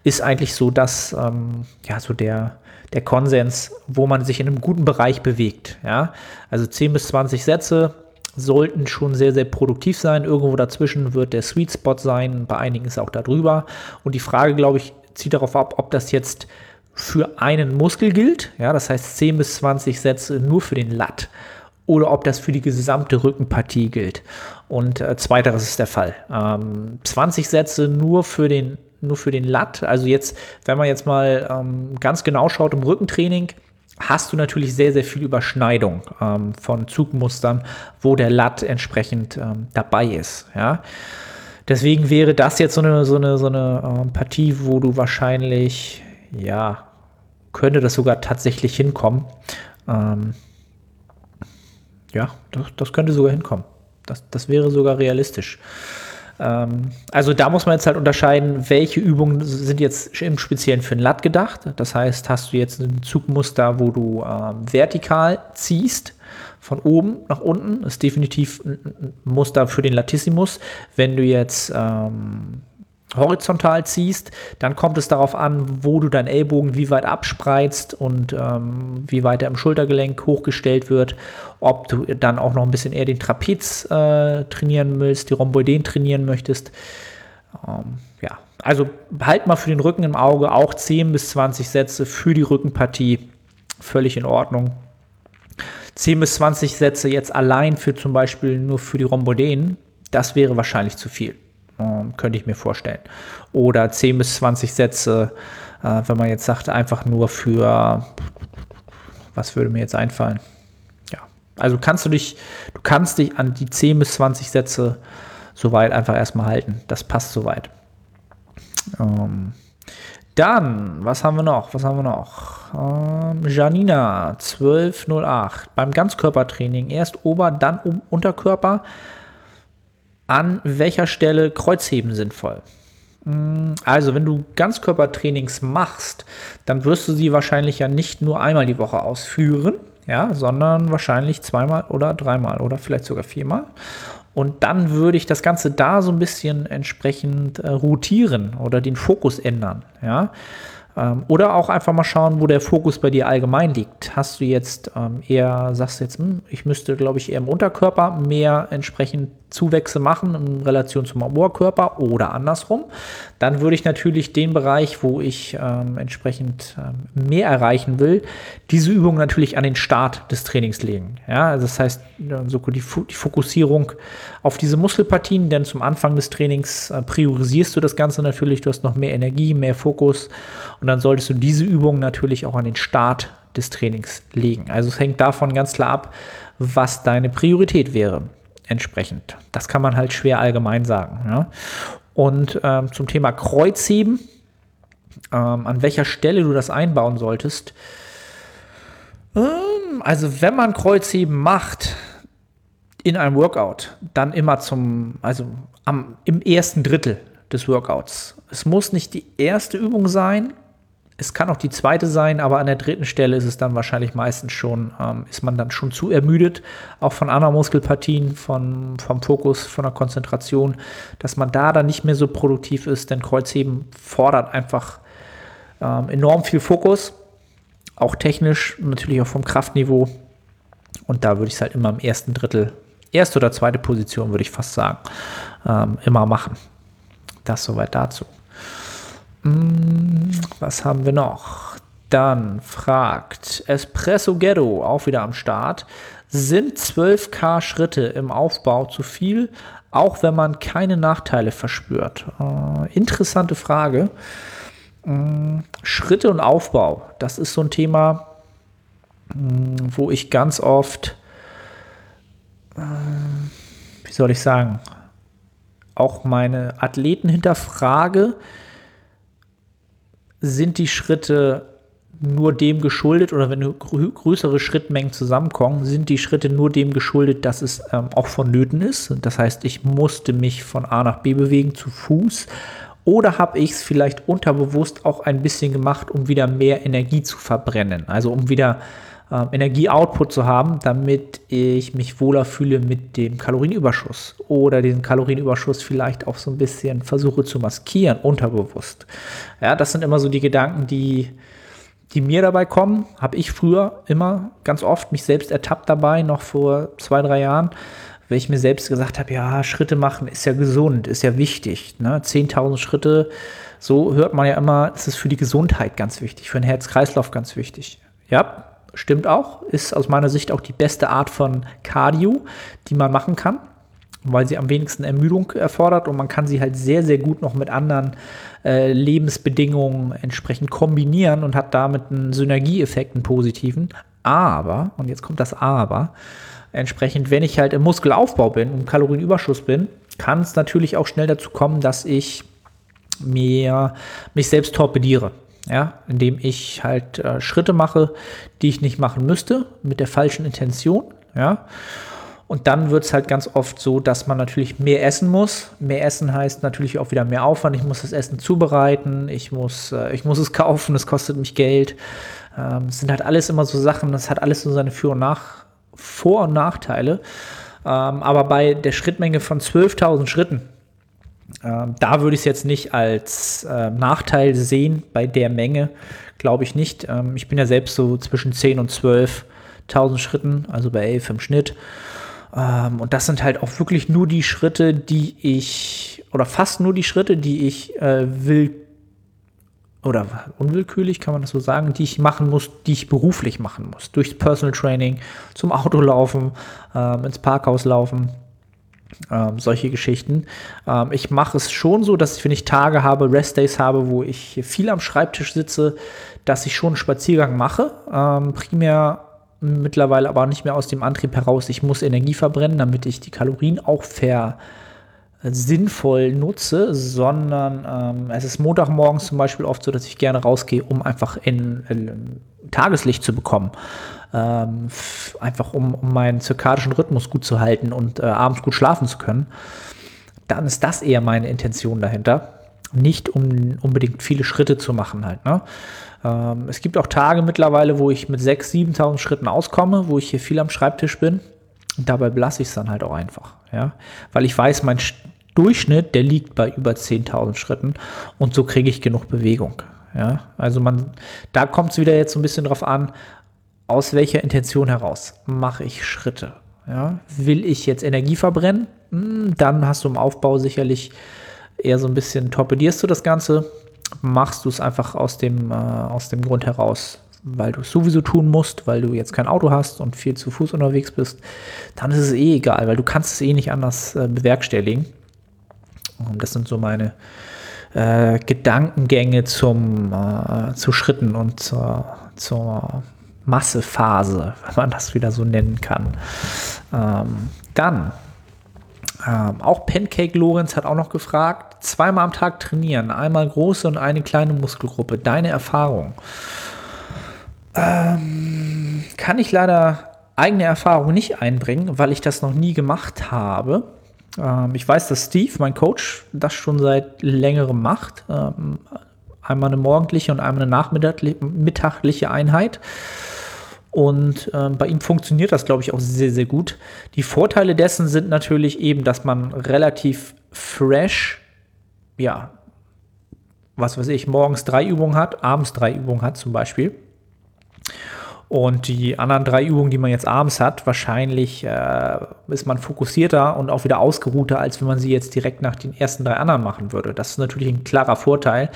ist eigentlich so, dass ähm, ja so der der Konsens, wo man sich in einem guten Bereich bewegt. Ja? Also 10 bis 20 Sätze sollten schon sehr, sehr produktiv sein. Irgendwo dazwischen wird der Sweet Spot sein. Bei einigen ist auch darüber. Und die Frage, glaube ich, zieht darauf ab, ob das jetzt für einen Muskel gilt, ja, das heißt 10 bis 20 Sätze nur für den Lat, oder ob das für die gesamte Rückenpartie gilt. Und äh, zweiteres ist der Fall. Ähm, 20 Sätze nur für den nur für den Lat. Also jetzt, wenn man jetzt mal ähm, ganz genau schaut im Rückentraining, hast du natürlich sehr, sehr viel Überschneidung ähm, von Zugmustern, wo der Lat entsprechend ähm, dabei ist. Ja. Deswegen wäre das jetzt so eine, so eine, so eine äh, Partie, wo du wahrscheinlich ja, könnte das sogar tatsächlich hinkommen. Ja, das, das, könnte sogar hinkommen. Das, das wäre sogar realistisch. Ähm, also da muss man jetzt halt unterscheiden, welche Übungen sind jetzt im Speziellen für ein Lat gedacht. Das heißt, hast du jetzt ein Zugmuster, wo du ähm, vertikal ziehst, von oben nach unten, ist definitiv ein Muster für den Latissimus. Wenn du jetzt ähm, horizontal ziehst, dann kommt es darauf an, wo du deinen Ellbogen wie weit abspreizt und ähm, wie weit er im Schultergelenk hochgestellt wird, ob du dann auch noch ein bisschen eher den Trapez äh, trainieren willst, die Rhomboideen trainieren möchtest. Ähm, ja, also halt mal für den Rücken im Auge auch 10 bis 20 Sätze für die Rückenpartie, völlig in Ordnung. 10 bis 20 Sätze jetzt allein für zum Beispiel nur für die Rhomboideen, das wäre wahrscheinlich zu viel. Ähm, könnte ich mir vorstellen. Oder 10 bis 20 Sätze, äh, wenn man jetzt sagt, einfach nur für, was würde mir jetzt einfallen? Also kannst du dich, du kannst dich an die 10 bis 20 Sätze soweit einfach erstmal halten. Das passt soweit. Ähm, dann, was haben wir noch? Was haben wir noch? Ähm, Janina 1208 beim Ganzkörpertraining erst Ober, dann Unterkörper an welcher Stelle Kreuzheben sinnvoll? Mm, also, wenn du Ganzkörpertrainings machst, dann wirst du sie wahrscheinlich ja nicht nur einmal die Woche ausführen, ja, sondern wahrscheinlich zweimal oder dreimal oder vielleicht sogar viermal. Und dann würde ich das Ganze da so ein bisschen entsprechend äh, rotieren oder den Fokus ändern, ja. Ähm, oder auch einfach mal schauen, wo der Fokus bei dir allgemein liegt. Hast du jetzt ähm, eher, sagst du jetzt, hm, ich müsste, glaube ich, eher im Unterkörper mehr entsprechend Zuwächse machen in Relation zum Oberkörper oder andersrum, dann würde ich natürlich den Bereich, wo ich ähm, entsprechend ähm, mehr erreichen will, diese Übung natürlich an den Start des Trainings legen. Ja, also das heißt, so die, die Fokussierung auf diese Muskelpartien, denn zum Anfang des Trainings äh, priorisierst du das Ganze natürlich, du hast noch mehr Energie, mehr Fokus Und dann solltest du diese Übung natürlich auch an den Start des Trainings legen. Also es hängt davon ganz klar ab, was deine Priorität wäre entsprechend. Das kann man halt schwer allgemein sagen. Ja? Und ähm, zum Thema Kreuzheben, ähm, an welcher Stelle du das einbauen solltest. Ähm, also wenn man Kreuzheben macht in einem Workout, dann immer zum, also am, im ersten Drittel des Workouts. Es muss nicht die erste Übung sein, es kann auch die zweite sein, aber an der dritten Stelle ist es dann wahrscheinlich meistens schon, ähm, ist man dann schon zu ermüdet, auch von anderen Muskelpartien, von, vom Fokus, von der Konzentration, dass man da dann nicht mehr so produktiv ist, denn Kreuzheben fordert einfach ähm, enorm viel Fokus, auch technisch, natürlich auch vom Kraftniveau. Und da würde ich es halt immer im ersten Drittel, erste oder zweite Position, würde ich fast sagen, ähm, immer machen. Das soweit dazu. Hm, was haben wir noch? Dann fragt Espresso Ghetto, auch wieder am Start. Sind 12k Schritte im Aufbau zu viel, auch wenn man keine Nachteile verspürt? Äh, interessante Frage. Äh, Schritte und Aufbau, das ist so ein Thema, äh, wo ich ganz oft, wie soll ich sagen, auch meine Athleten hinterfrage, sind die Schritte nur dem geschuldet oder wenn größere Schrittmengen zusammenkommen, sind die Schritte nur dem geschuldet, dass es ähm, auch vonnöten ist. Das heißt, ich musste mich von A nach B bewegen zu Fuß oder habe ich es vielleicht unterbewusst auch ein bisschen gemacht, um wieder mehr Energie zu verbrennen, also um wieder äh, Energieoutput zu haben, damit ich mich wohler fühle mit dem Kalorienüberschuss oder den Kalorienüberschuss vielleicht auch so ein bisschen versuche zu maskieren, unterbewusst. Ja, das sind immer so die Gedanken, die, die mir dabei kommen. Habe ich früher immer ganz oft mich selbst ertappt dabei, noch vor zwei, drei Jahren weil ich mir selbst gesagt habe, ja, Schritte machen ist ja gesund, ist ja wichtig. Ne? 10.000 Schritte, so hört man ja immer, es ist für die Gesundheit ganz wichtig, für den Herz-Kreislauf ganz wichtig. Ja, Stimmt auch, ist aus meiner Sicht auch die beste Art von Cardio, die man machen kann, weil sie am wenigsten Ermüdung erfordert und man kann sie halt sehr, sehr gut noch mit anderen äh, Lebensbedingungen entsprechend kombinieren und hat damit einen Synergieeffekt, einen positiven. Aber, und jetzt kommt das Aber, entsprechend, wenn ich halt im Muskelaufbau bin und Kalorienüberschuss bin, kann es natürlich auch schnell dazu kommen, dass ich mir mich selbst torpediere ja, indem ich halt äh, Schritte mache, die ich nicht machen müsste, mit der falschen Intention, ja. Und dann wird es halt ganz oft so, dass man natürlich mehr essen muss. Mehr essen heißt natürlich auch wieder mehr Aufwand. Ich muss das Essen zubereiten, ich muss, äh, ich muss es kaufen, es kostet mich Geld. Ähm, es sind halt alles immer so Sachen, das hat alles so seine Für- und Nach Vor- und Nachteile. Ähm, aber bei der Schrittmenge von 12.000 Schritten, ähm, da würde ich es jetzt nicht als äh, Nachteil sehen bei der Menge, glaube ich nicht. Ähm, ich bin ja selbst so zwischen 10 und 12.000 Schritten, also bei 11 im Schnitt. Ähm, und das sind halt auch wirklich nur die Schritte, die ich, oder fast nur die Schritte, die ich äh, will, oder unwillkürlich kann man das so sagen, die ich machen muss, die ich beruflich machen muss. Durchs Personal Training, zum Auto laufen, ähm, ins Parkhaus laufen ähm, solche Geschichten. Ähm, ich mache es schon so, dass ich, wenn ich Tage habe, Restdays habe, wo ich viel am Schreibtisch sitze, dass ich schon einen Spaziergang mache. Ähm, primär mittlerweile aber nicht mehr aus dem Antrieb heraus, ich muss Energie verbrennen, damit ich die Kalorien auch ver sinnvoll nutze, sondern ähm, es ist Montagmorgens zum Beispiel oft so, dass ich gerne rausgehe, um einfach in, in Tageslicht zu bekommen. Ähm, einfach um, um, meinen zirkadischen Rhythmus gut zu halten und äh, abends gut schlafen zu können. Dann ist das eher meine Intention dahinter. Nicht um unbedingt viele Schritte zu machen halt. Ne? Ähm, es gibt auch Tage mittlerweile, wo ich mit 6.000, 7.000 Schritten auskomme, wo ich hier viel am Schreibtisch bin. Und dabei belasse ich es dann halt auch einfach. Ja? Weil ich weiß, mein Durchschnitt, der liegt bei über 10.000 Schritten und so kriege ich genug Bewegung. Ja, also man, da kommt es wieder jetzt so ein bisschen drauf an, aus welcher Intention heraus mache ich Schritte. Ja, will ich jetzt Energie verbrennen? Hm, dann hast du im Aufbau sicherlich eher so ein bisschen torpedierst du das Ganze, machst du es einfach aus dem, äh, aus dem Grund heraus, weil du es sowieso tun musst, weil du jetzt kein Auto hast und viel zu Fuß unterwegs bist, dann ist es eh egal, weil du kannst es eh nicht anders äh, bewerkstelligen. Das sind so meine, äh, Gedankengänge zum, äh, zu Schritten und zur, zur Massephase, wenn man das wieder so nennen kann. Ähm, dann, ähm, auch Pancake Lorenz hat auch noch gefragt, zweimal am Tag trainieren, einmal große und eine kleine Muskelgruppe. Deine Erfahrung? Ähm, kann ich leider eigene Erfahrung nicht einbringen, weil ich das noch nie gemacht habe. Ähm, ich weiß, dass Steve, mein Coach, das schon seit längerem macht. Ähm, einmal eine morgendliche und einmal eine nachmittagliche Einheit. Und äh, bei ihm funktioniert das, glaube ich, auch sehr, sehr gut. Die Vorteile dessen sind natürlich eben, dass man relativ fresh, ja, was weiß ich, morgens drei Übungen hat, abends drei Übungen hat zum Beispiel. Und die anderen drei Übungen, die man jetzt abends hat, wahrscheinlich äh, ist man fokussierter und auch wieder ausgeruhter, als wenn man sie jetzt direkt nach den ersten drei anderen machen würde. Das ist natürlich ein klarer Vorteil.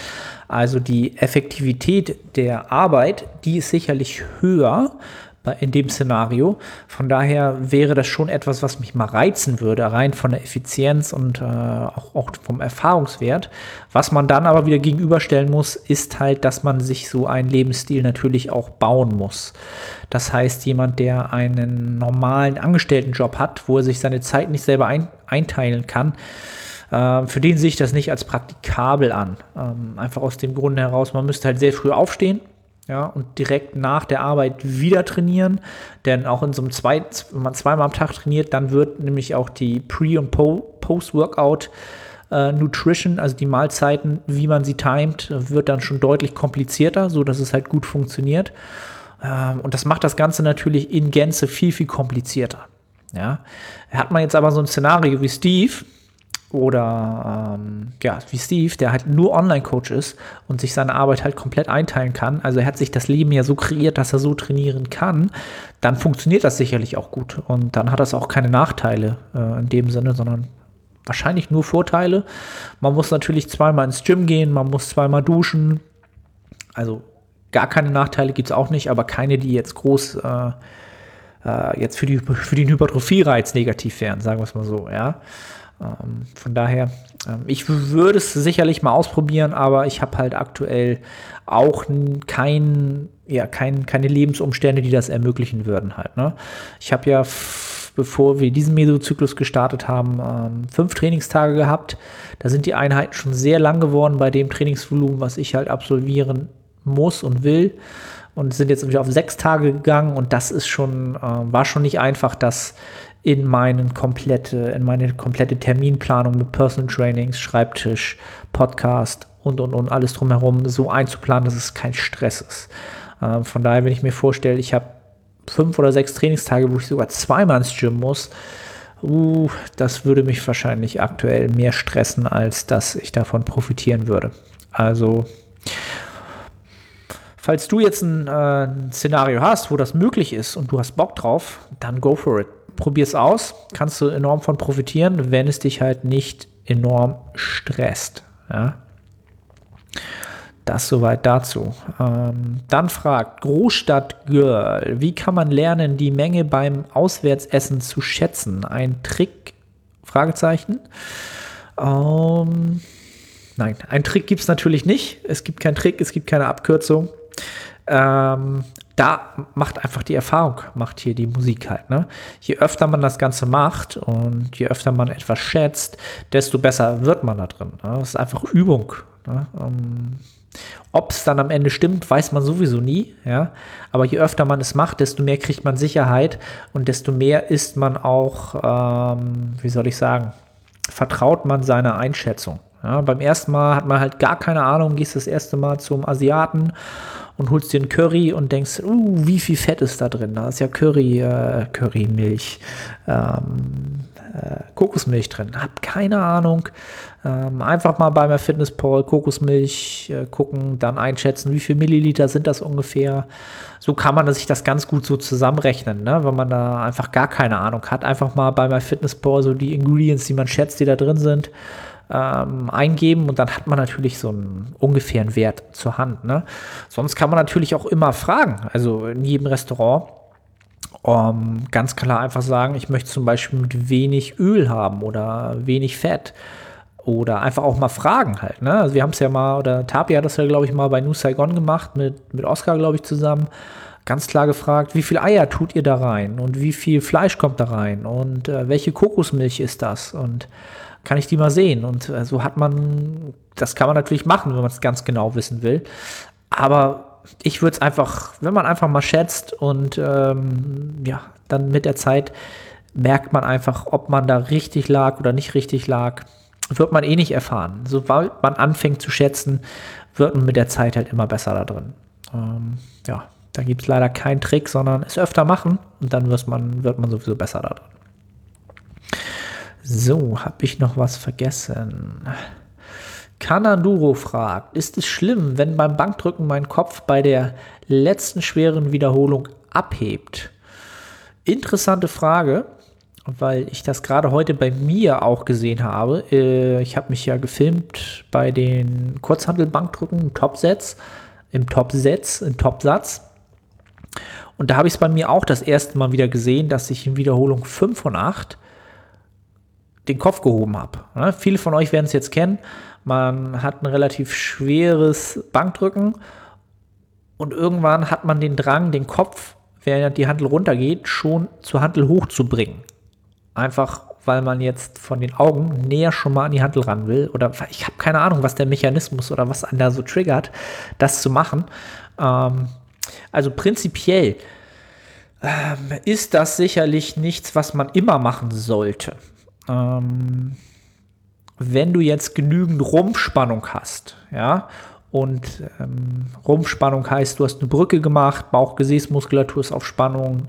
Also die Effektivität der Arbeit, die ist sicherlich höher, in dem Szenario. Von daher wäre das schon etwas, was mich mal reizen würde, rein von der Effizienz und äh, auch, auch, vom Erfahrungswert. Was man dann aber wieder gegenüberstellen muss, ist halt, dass man sich so einen Lebensstil natürlich auch bauen muss. Das heißt, jemand, der einen normalen Angestelltenjob hat, wo er sich seine Zeit nicht selber ein, einteilen kann, äh, für den sehe ich das nicht als praktikabel an. Ähm, einfach aus dem Grunde heraus, man müsste halt sehr früh aufstehen ja, und direkt nach der Arbeit wieder trainieren. Denn auch in so einem zwei, wenn man zweimal am Tag trainiert, dann wird nämlich auch die Pre- und Post-Workout äh, Nutrition, also die Mahlzeiten, wie man sie timet, wird dann schon deutlich komplizierter, so dass es halt gut funktioniert. Ähm, und das macht das Ganze natürlich in Gänze viel, viel komplizierter. Ja, hat man jetzt aber so ein Szenario wie Steve, oder ähm, ja, wie Steve, der halt nur Online-Coach ist und sich seine Arbeit halt komplett einteilen kann. Also er hat sich das Leben ja so kreiert, dass er so trainieren kann. Dann funktioniert das sicherlich auch gut. Und dann hat das auch keine Nachteile äh, in dem Sinne, sondern wahrscheinlich nur Vorteile. Man muss natürlich zweimal ins Gym gehen, man muss zweimal duschen. Also gar keine Nachteile gibt es auch nicht, aber keine, die jetzt groß äh, äh, jetzt für, die, für den Hypertrophie-Reiz negativ wären, sagen wir es mal so, ja. Ähm, von daher, ähm, ich würde es sicherlich mal ausprobieren, aber ich habe halt aktuell auch kein, ja, kein, keine Lebensumstände, die das ermöglichen würden halt. Ne? Ich habe ja, bevor wir diesen Mesozyklus gestartet haben, ähm, fünf Trainingstage gehabt. Da sind die Einheiten schon sehr lang geworden bei dem Trainingsvolumen, was ich halt absolvieren muss und will. Und sind jetzt wieder auf sechs Tage gegangen und das ist schon, äh, war schon nicht einfach, das in, meinen komplette, in meine komplette Terminplanung mit Personal Trainings, Schreibtisch, Podcast und, und, und alles drumherum so einzuplanen, dass es kein Stress ist. Äh, von daher, wenn ich mir vorstelle, ich habe fünf oder sechs Trainingstage, wo ich sogar zweimal ins Gym muss, uh, das würde mich wahrscheinlich aktuell mehr stressen, als dass ich davon profitieren würde. Also, falls du jetzt ein, äh, ein Szenario hast, wo das möglich ist und du hast Bock drauf, dann go for it probier es aus, kannst du enorm von profitieren, wenn es dich halt nicht enorm stresst. Ja? Das soweit dazu. Ähm, dann fragt Großstadt Girl, wie kann man lernen, die Menge beim Auswärtsessen zu schätzen? Ein Trick? Fragezeichen. Ähm, nein, ein Trick gibt es natürlich nicht. Es gibt keinen Trick, es gibt keine Abkürzung. Ähm, da macht einfach die Erfahrung, macht hier die Musik halt. Ne? Je öfter man das Ganze macht und je öfter man etwas schätzt, desto besser wird man da drin. Ne? Das ist einfach Übung. Ne? Ähm, Ob es dann am Ende stimmt, weiß man sowieso nie. Ja? Aber je öfter man es macht, desto mehr kriegt man Sicherheit und desto mehr ist man auch, ähm, wie soll ich sagen, vertraut man seiner Einschätzung. Ja? Beim ersten Mal hat man halt gar keine Ahnung, gehst das erste Mal zum Asiaten und holst dir einen Curry und denkst, uh, wie viel Fett ist da drin? Da ist ja Curry, äh, Currymilch, ähm, äh, Kokosmilch drin. Hab keine Ahnung. Ähm, einfach mal bei Fitnesspal Kokosmilch äh, gucken, dann einschätzen, wie viel Milliliter sind das ungefähr. So kann man sich das ganz gut so zusammenrechnen, ne? wenn man da einfach gar keine Ahnung hat. Einfach mal bei Fitnesspal so die Ingredients, die man schätzt, die da drin sind ähm, eingeben und dann hat man natürlich so einen ungefähren Wert zur Hand. Ne? Sonst kann man natürlich auch immer fragen, also in jedem Restaurant. Um, ganz klar einfach sagen, ich möchte zum Beispiel mit wenig Öl haben oder wenig Fett oder einfach auch mal fragen halt. Ne? Also wir haben es ja mal, oder Tapi hat das ja, glaube ich, mal bei New Saigon gemacht, mit, mit Oscar, glaube ich, zusammen. Ganz klar gefragt, wie viel Eier tut ihr da rein und wie viel Fleisch kommt da rein und äh, welche Kokosmilch ist das und kann ich die mal sehen? Und äh, so hat man, das kann man natürlich machen, wenn man es ganz genau wissen will. Aber ich würde es einfach, wenn man einfach mal schätzt und ähm, ja, dann mit der Zeit merkt man einfach, ob man da richtig lag oder nicht richtig lag, wird man eh nicht erfahren. Sobald man anfängt zu schätzen, wird man mit der Zeit halt immer besser da drin. Ähm, ja, da gibt es leider keinen Trick, sondern es öfter machen und dann wird man, wird man sowieso besser da drin. So, habe ich noch was vergessen? Kananduro fragt, ist es schlimm, wenn beim Bankdrücken mein Kopf bei der letzten schweren Wiederholung abhebt? Interessante Frage weil ich das gerade heute bei mir auch gesehen habe. Äh, ich habe mich ja gefilmt bei den Kurzhandelbankdrücken im Topsatz, im Topsatz, im Topsatz. Und da habe ich es bei mir auch das erste Mal wieder gesehen, dass ich in Wiederholung 5 von 8 den Kopf gehoben habe. Ja, viele von euch werden es jetzt kennen. Man hat ein relativ schweres Bankdrücken und irgendwann hat man den Drang, den Kopf, während die Handel runtergeht, schon zur Handel hochzubringen. Einfach weil man jetzt von den Augen näher schon mal an die Handel ran will. Oder ich habe keine Ahnung, was der Mechanismus oder was einen da so triggert, das zu machen. Ähm, also prinzipiell ähm, ist das sicherlich nichts, was man immer machen sollte. Ähm, wenn du jetzt genügend Rumpfspannung hast, ja, und ähm, Rumpfspannung heißt, du hast eine Brücke gemacht, Bauchgesäßmuskulatur ist auf Spannung,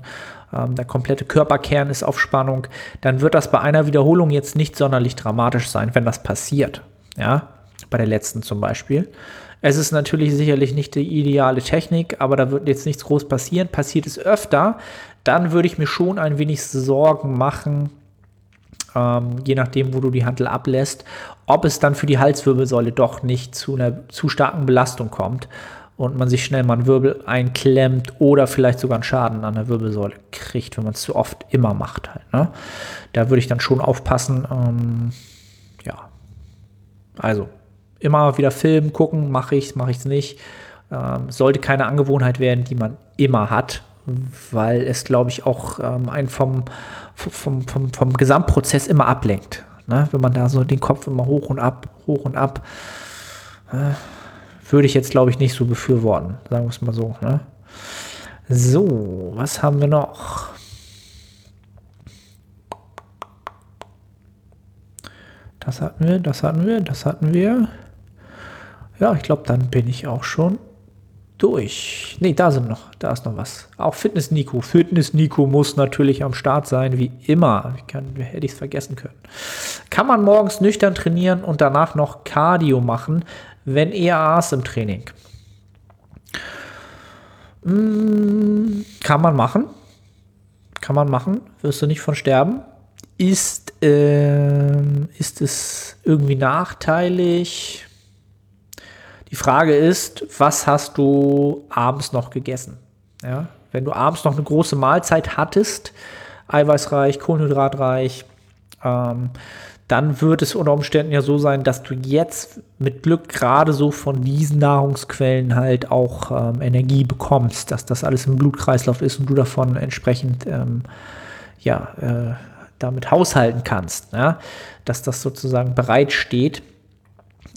ähm, der komplette Körperkern ist auf Spannung, dann wird das bei einer Wiederholung jetzt nicht sonderlich dramatisch sein, wenn das passiert. Ja, bei der letzten zum Beispiel. Es ist natürlich sicherlich nicht die ideale Technik, aber da wird jetzt nichts groß passieren. Passiert es öfter, dann würde ich mir schon ein wenig Sorgen machen, ähm, je nachdem, wo du die Handel ablässt, ob es dann für die Halswirbelsäule doch nicht zu einer zu starken Belastung kommt und man sich schnell mal einen Wirbel einklemmt oder vielleicht sogar einen Schaden an der Wirbelsäule kriegt, wenn man es zu oft immer macht. Halt, ne? Da würde ich dann schon aufpassen. Ähm, ja, also immer wieder filmen, gucken, mache ich es, mache ich es nicht. Ähm, sollte keine Angewohnheit werden, die man immer hat, weil es, glaube ich, auch ähm, einen vom, vom, vom, vom Gesamtprozess immer ablenkt. Ne? Wenn man da so den Kopf immer hoch und ab, hoch und ab. Äh, würde ich jetzt, glaube ich, nicht so befürworten, sagen wir es mal so. Ne? So, was haben wir noch? Das hatten wir, das hatten wir, das hatten wir. Ja, ich glaube, dann bin ich auch schon durch. Ne, da sind noch, da ist noch was. Auch Fitness Nico. Fitness Nico muss natürlich am Start sein, wie immer. Ich kann, hätte ich es vergessen können. Kann man morgens nüchtern trainieren und danach noch Cardio machen, wenn EAAs im Training? Hm, kann man machen. Kann man machen. Wirst du nicht von sterben. Ist, äh, ist es irgendwie nachteilig? Die Frage ist, was hast du abends noch gegessen? Ja? Wenn du abends noch eine große Mahlzeit hattest, eiweißreich, kohlenhydratreich, ähm, dann wird es unter Umständen ja so sein, dass du jetzt mit Glück gerade so von diesen Nahrungsquellen halt auch ähm, Energie bekommst, dass das alles im Blutkreislauf ist und du davon entsprechend ähm, ja, äh, damit haushalten kannst, ja? dass das sozusagen bereit steht.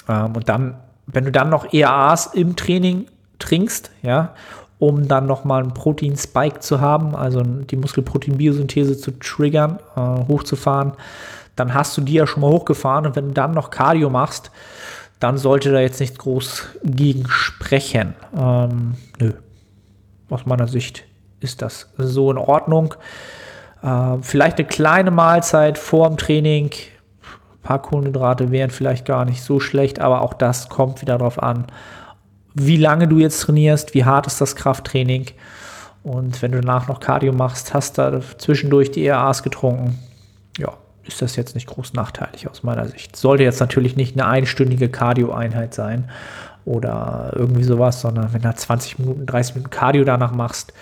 Ähm, und dann wenn du dann noch EAAs im Training trinkst, ja, um dann nochmal einen Protein-Spike zu haben, also die Muskelprotein-Biosynthese zu triggern, äh, hochzufahren, dann hast du die ja schon mal hochgefahren und wenn du dann noch Cardio machst, dann sollte da jetzt nicht groß gegen sprechen. Ähm, nö. Aus meiner Sicht ist das so in Ordnung. Äh, vielleicht eine kleine Mahlzeit vor dem Training, paar Kohlenhydrate wären vielleicht gar nicht so schlecht, aber auch das kommt wieder darauf an, wie lange du jetzt trainierst, wie hart ist das Krafttraining. Und wenn du danach noch Cardio machst, hast da zwischendurch die ERAs getrunken, ja, ist das jetzt nicht groß nachteilig aus meiner Sicht. Sollte jetzt natürlich nicht eine einstündige Cardio-Einheit sein. Oder irgendwie sowas, sondern wenn du 20 Minuten, 30 Minuten Cardio danach machst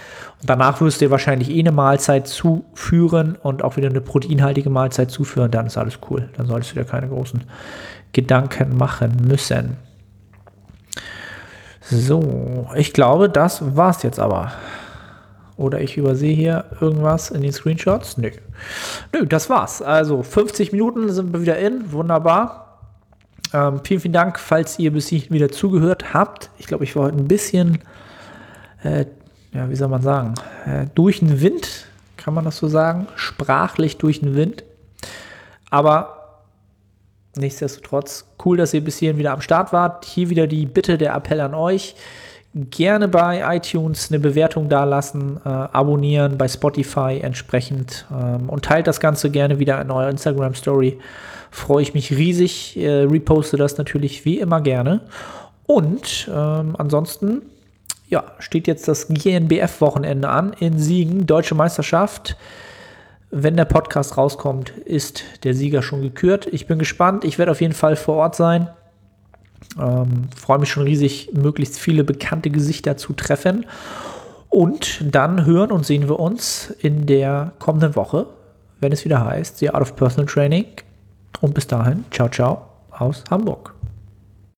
und danach wirst du dir wahrscheinlich eh eine Mahlzeit zuführen und auch wieder eine proteinhaltige Mahlzeit zuführen, dann ist alles cool. Dann solltest du dir keine großen Gedanken machen müssen. So, ich glaube, das war's jetzt aber. Oder ich übersehe hier irgendwas in den Screenshots? Nö. Nö, das war's. Also 50 Minuten sind wir wieder in. Wunderbar. Ähm, vielen, vielen Dank, falls ihr bis hierhin wieder zugehört habt. Ich glaube, ich war heute ein bisschen, äh, ja, wie soll man sagen, äh, durch den Wind, kann man das so sagen? Sprachlich durch den Wind. Aber nichtsdestotrotz, cool, dass ihr bis hierhin wieder am Start wart. Hier wieder die Bitte, der Appell an euch gerne bei iTunes eine Bewertung dalassen, äh, abonnieren, bei Spotify entsprechend ähm, und teilt das Ganze gerne wieder in eurer Instagram Story. Freue ich mich riesig, äh, reposte das natürlich wie immer gerne. Und ähm, ansonsten, ja, steht jetzt das GNBF-Wochenende an in Siegen, Deutsche Meisterschaft. Wenn der Podcast rauskommt, ist der Sieger schon gekürt. Ich bin gespannt. Ich werde auf jeden Fall vor Ort sein. Ähm, Freue mich schon riesig, möglichst viele bekannte Gesichter zu treffen. Und dann hören und sehen wir uns in der kommenden Woche, wenn es wieder heißt, The Art of Personal Training. Und bis dahin, ciao, ciao aus Hamburg.